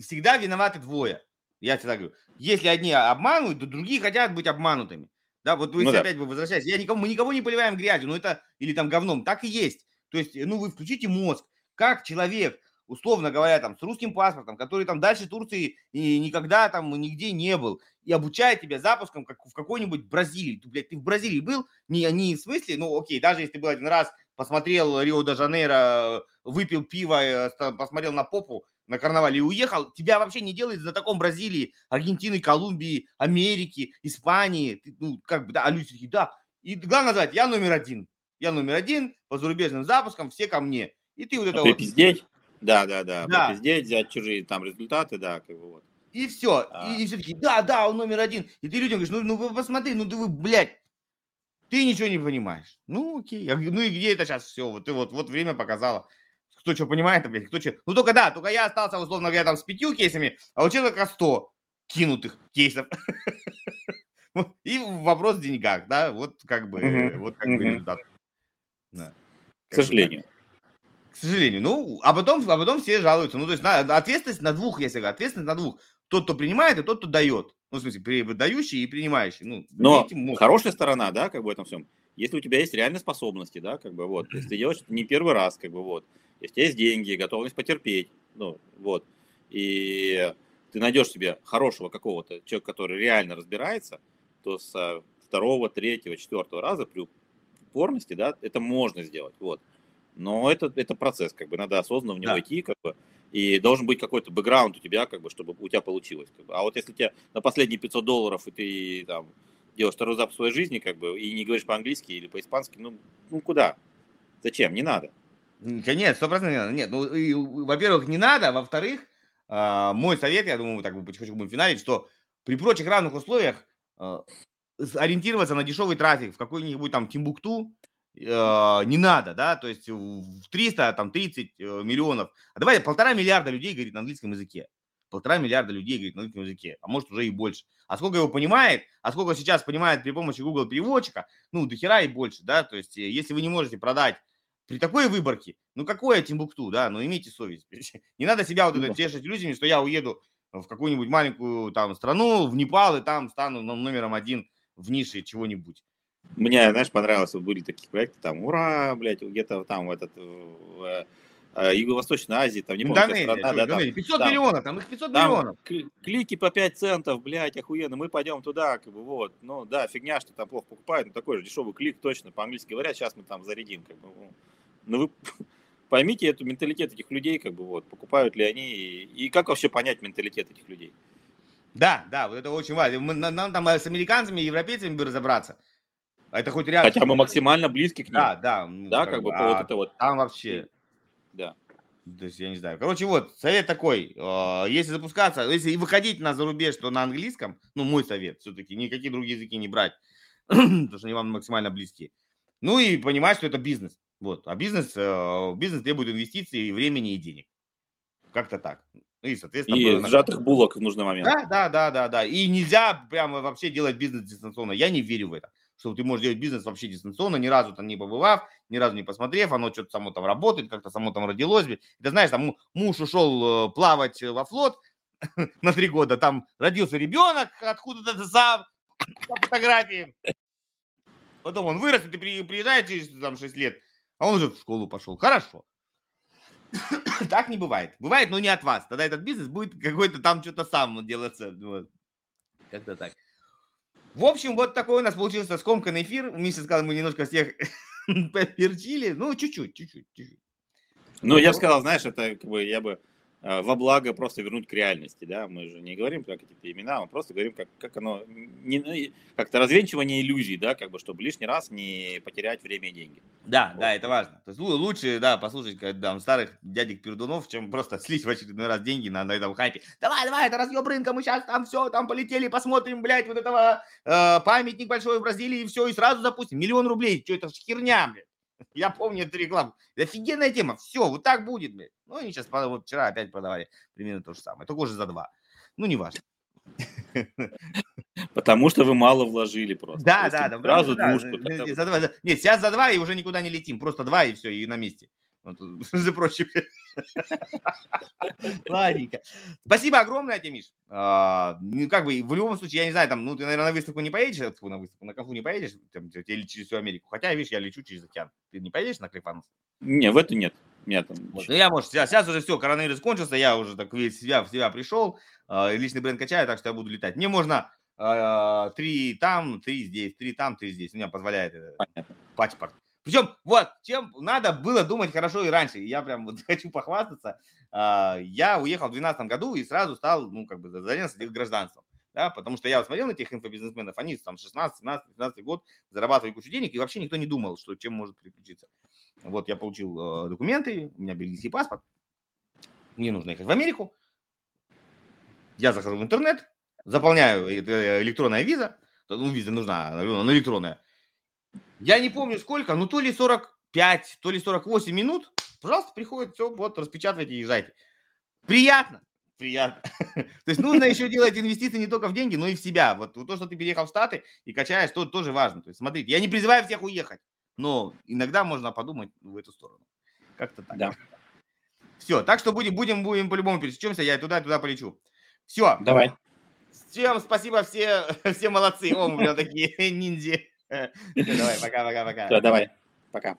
всегда виноваты двое, я всегда говорю, если одни обманывают, то другие хотят быть обманутыми. Да, вот вы ну, опять да. возвращаетесь. Я никому, мы никого не поливаем грязью, ну это или там говном. Так и есть. То есть, ну вы включите мозг. Как человек, условно говоря, там с русским паспортом, который там дальше Турции и никогда там нигде не был, и обучает тебя запуском как в какой-нибудь Бразилии. Ты, блядь, ты в Бразилии был? Не, не в смысле, ну окей, даже если ты был один раз, посмотрел Рио-де-Жанейро, выпил пиво, э, посмотрел на попу, на карнавале и уехал, тебя вообще не делает знатоком Бразилии, Аргентины, Колумбии, Америки, Испании. Ну, как бы, да, а люди такие, да. И главное назвать, я номер один. Я номер один по зарубежным запускам, все ко мне. И ты вот это а вот... Пиздеть? Да, да, да. да. Пиздеть, взять чужие там результаты, да, как бы вот. И все. А. И, и все таки да, да, он номер один. И ты людям говоришь, ну, ну вы посмотри, ну ты вы, блядь, ты ничего не понимаешь. Ну, окей. Ну и где это сейчас все? Вот, ты вот, вот время показало кто что понимает, блядь, кто что. Ну только да, только я остался, условно говоря, там с пятью кейсами, а у человека сто кинутых кейсов. И вопрос в деньгах, да, вот как бы, вот как бы результат. К сожалению. К сожалению. Ну, а потом, а потом все жалуются. Ну, то есть на, ответственность на двух, если говорю, ответственность на двух. Тот, кто принимает, и тот, кто дает. Ну, в смысле, дающий и принимающий. Ну, Но хорошая сторона, да, как бы в этом всем. Если у тебя есть реальные способности, да, как бы вот, если ты делаешь это не первый раз, как бы вот, тебя есть деньги, готовность потерпеть, ну, вот, и ты найдешь себе хорошего какого-то человека, который реально разбирается, то с второго, третьего, четвертого раза при упорности, да, это можно сделать, вот. Но это, это процесс, как бы, надо осознанно в него да. идти, как бы, и должен быть какой-то бэкграунд у тебя, как бы, чтобы у тебя получилось. Как бы. А вот если тебе на последние 500 долларов, и ты там делаешь второй запуск своей жизни, как бы, и не говоришь по-английски или по-испански, ну, ну куда? Зачем? Не надо. Нет, сто не надо. Нет, ну, и, во-первых, не надо, во-вторых, э, мой совет, я думаю, так потихонечку будем финалить, что при прочих равных условиях э, ориентироваться на дешевый трафик в какой-нибудь там Тимбукту э, не надо, да, то есть в 300, там, 30 э, миллионов, а давай полтора миллиарда людей говорит на английском языке. полтора миллиарда людей говорит на русском языке, а может уже и больше. А сколько его понимает, а сколько сейчас понимает при помощи Google переводчика, ну, до хера и больше, да, то есть э, если вы не можете продать при такой выборке, ну, какое Тимбукту, да, ну, имейте совесть. Не надо себя вот это тешить иллюзиями, что я уеду в какую-нибудь маленькую там страну, в Непал, и там стану номером один в нише чего-нибудь. Мне, знаешь, понравилось, вот были такие проекты, там, ура, блядь, где-то там этот, в э, Юго-Восточной Азии, там, не помню, Индонезия, страна, да, там, 500 там, миллионов, там их 500 там миллионов. Клики по 5 центов, блядь, охуенно, мы пойдем туда, как бы, вот, ну, да, фигня, что там плохо покупают, но такой же дешевый клик, точно, по-английски говорят, сейчас мы там зарядим, как бы, ну, вы поймите эту менталитет этих людей, как бы, вот, покупают ли они, и, и как вообще понять менталитет этих людей. Да, да, вот это очень важно. Мы, нам там с американцами, европейцами бы разобраться. Это хоть реально... Хотя мы максимально близки к ним. Да, да. Ну, да, как, как бы, а вот это вот. Там вообще... Да. То есть, я не знаю. Короче, вот, совет такой. А, если запускаться, если выходить на зарубеж, то на английском, ну, мой совет все-таки, никакие другие языки не брать, потому что они вам максимально близкие. Ну и понимать, что это бизнес. Вот. А бизнес, э, бизнес требует инвестиций, времени и денег. Как-то так. И, соответственно, и сжатых булок в нужный момент. Да, да, да, да, да. И нельзя прямо вообще делать бизнес дистанционно. Я не верю в это что ты можешь делать бизнес вообще дистанционно, ни разу там не побывав, ни разу не посмотрев, оно что-то само там работает, как-то само там родилось. Ты знаешь, там муж ушел э, плавать во флот на три года, там родился ребенок откуда-то сам, по фотографии. Потом он вырос, и ты приезжаешь через там 6 лет, а он уже в школу пошел. Хорошо. так не бывает. Бывает, но не от вас. Тогда этот бизнес будет какой-то там что-то сам делаться. Вот. Как-то так. В общем, вот такой у нас получился скомканный эфир. Миша сказал, мы немножко всех поперчили. Ну, чуть-чуть, чуть-чуть, чуть-чуть. Ну, я бы сказал, знаешь, это как бы я бы во благо просто вернуть к реальности, да, мы же не говорим про какие-то имена, мы просто говорим, как, как оно, не, ну, как-то развенчивание иллюзий, да, как бы, чтобы лишний раз не потерять время и деньги. Да, вот. да, это важно. То есть лучше, да, послушать когда, там, старых дядек пердунов, чем просто слить в очередной раз деньги на, на этом хайпе. Давай, давай, это разъем рынка, мы сейчас там все, там полетели, посмотрим, блядь, вот этого э, памятник большой в Бразилии, и все, и сразу запустим. Миллион рублей, что это херня, блядь. Я помню эту рекламу. Офигенная тема. Все, вот так будет, блядь. Ну, они сейчас, вот вчера опять продавали примерно то же самое. Только уже за два. Ну, не важно. Потому что вы мало вложили просто. Да, да, да. Сразу да, двушку. Да, за два, Нет, сейчас за два и уже никуда не летим. Просто два и все, и на месте. За прочим. Ладненько. Спасибо огромное тебе, Миш. А, ну, как бы, в любом случае, я не знаю, там, ну, ты, наверное, на выставку не поедешь, на выставку, на конфу не поедешь, там, или через всю Америку. Хотя, видишь, я лечу через океан. Ты не поедешь на Клифанус? Не, в эту нет. Меня там... Вот. Ну, я, может, сейчас, сейчас уже все, коронавирус кончился, я уже так весь себя, в себя пришел, э, личный бренд качаю, так что я буду летать. Мне можно э, три там, три здесь, три там, три здесь. У меня позволяет э, паспорт. Причем, вот, чем надо было думать хорошо и раньше. Я прям вот хочу похвастаться. Э, я уехал в 2012 году и сразу стал, ну, как бы, занялся гражданством. Да, потому что я смотрел на этих инфобизнесменов, они там 16, 17, 15 год зарабатывали кучу денег, и вообще никто не думал, что чем может приключиться. Вот я получил э, документы, у меня бельгийский паспорт. Мне нужно ехать в Америку. Я захожу в интернет, заполняю э, электронная виза. Ну, виза нужна, она электронная. Я не помню сколько, ну то ли 45, то ли 48 минут. Пожалуйста, приходит, все, вот, распечатывайте и езжайте. Приятно. Приятно. То есть нужно еще делать инвестиции не только в деньги, но и в себя. Вот то, что ты переехал в Штаты и качаешь, то тоже важно. То есть смотрите, я не призываю всех уехать но иногда можно подумать в эту сторону. Как-то так. Да. Все, так что будем, будем, будем по-любому пересечемся, я туда, туда полечу. Все. Давай. Всем спасибо, все, все молодцы. О, мы прям такие ниндзя. Давай, пока-пока-пока. Давай, пока.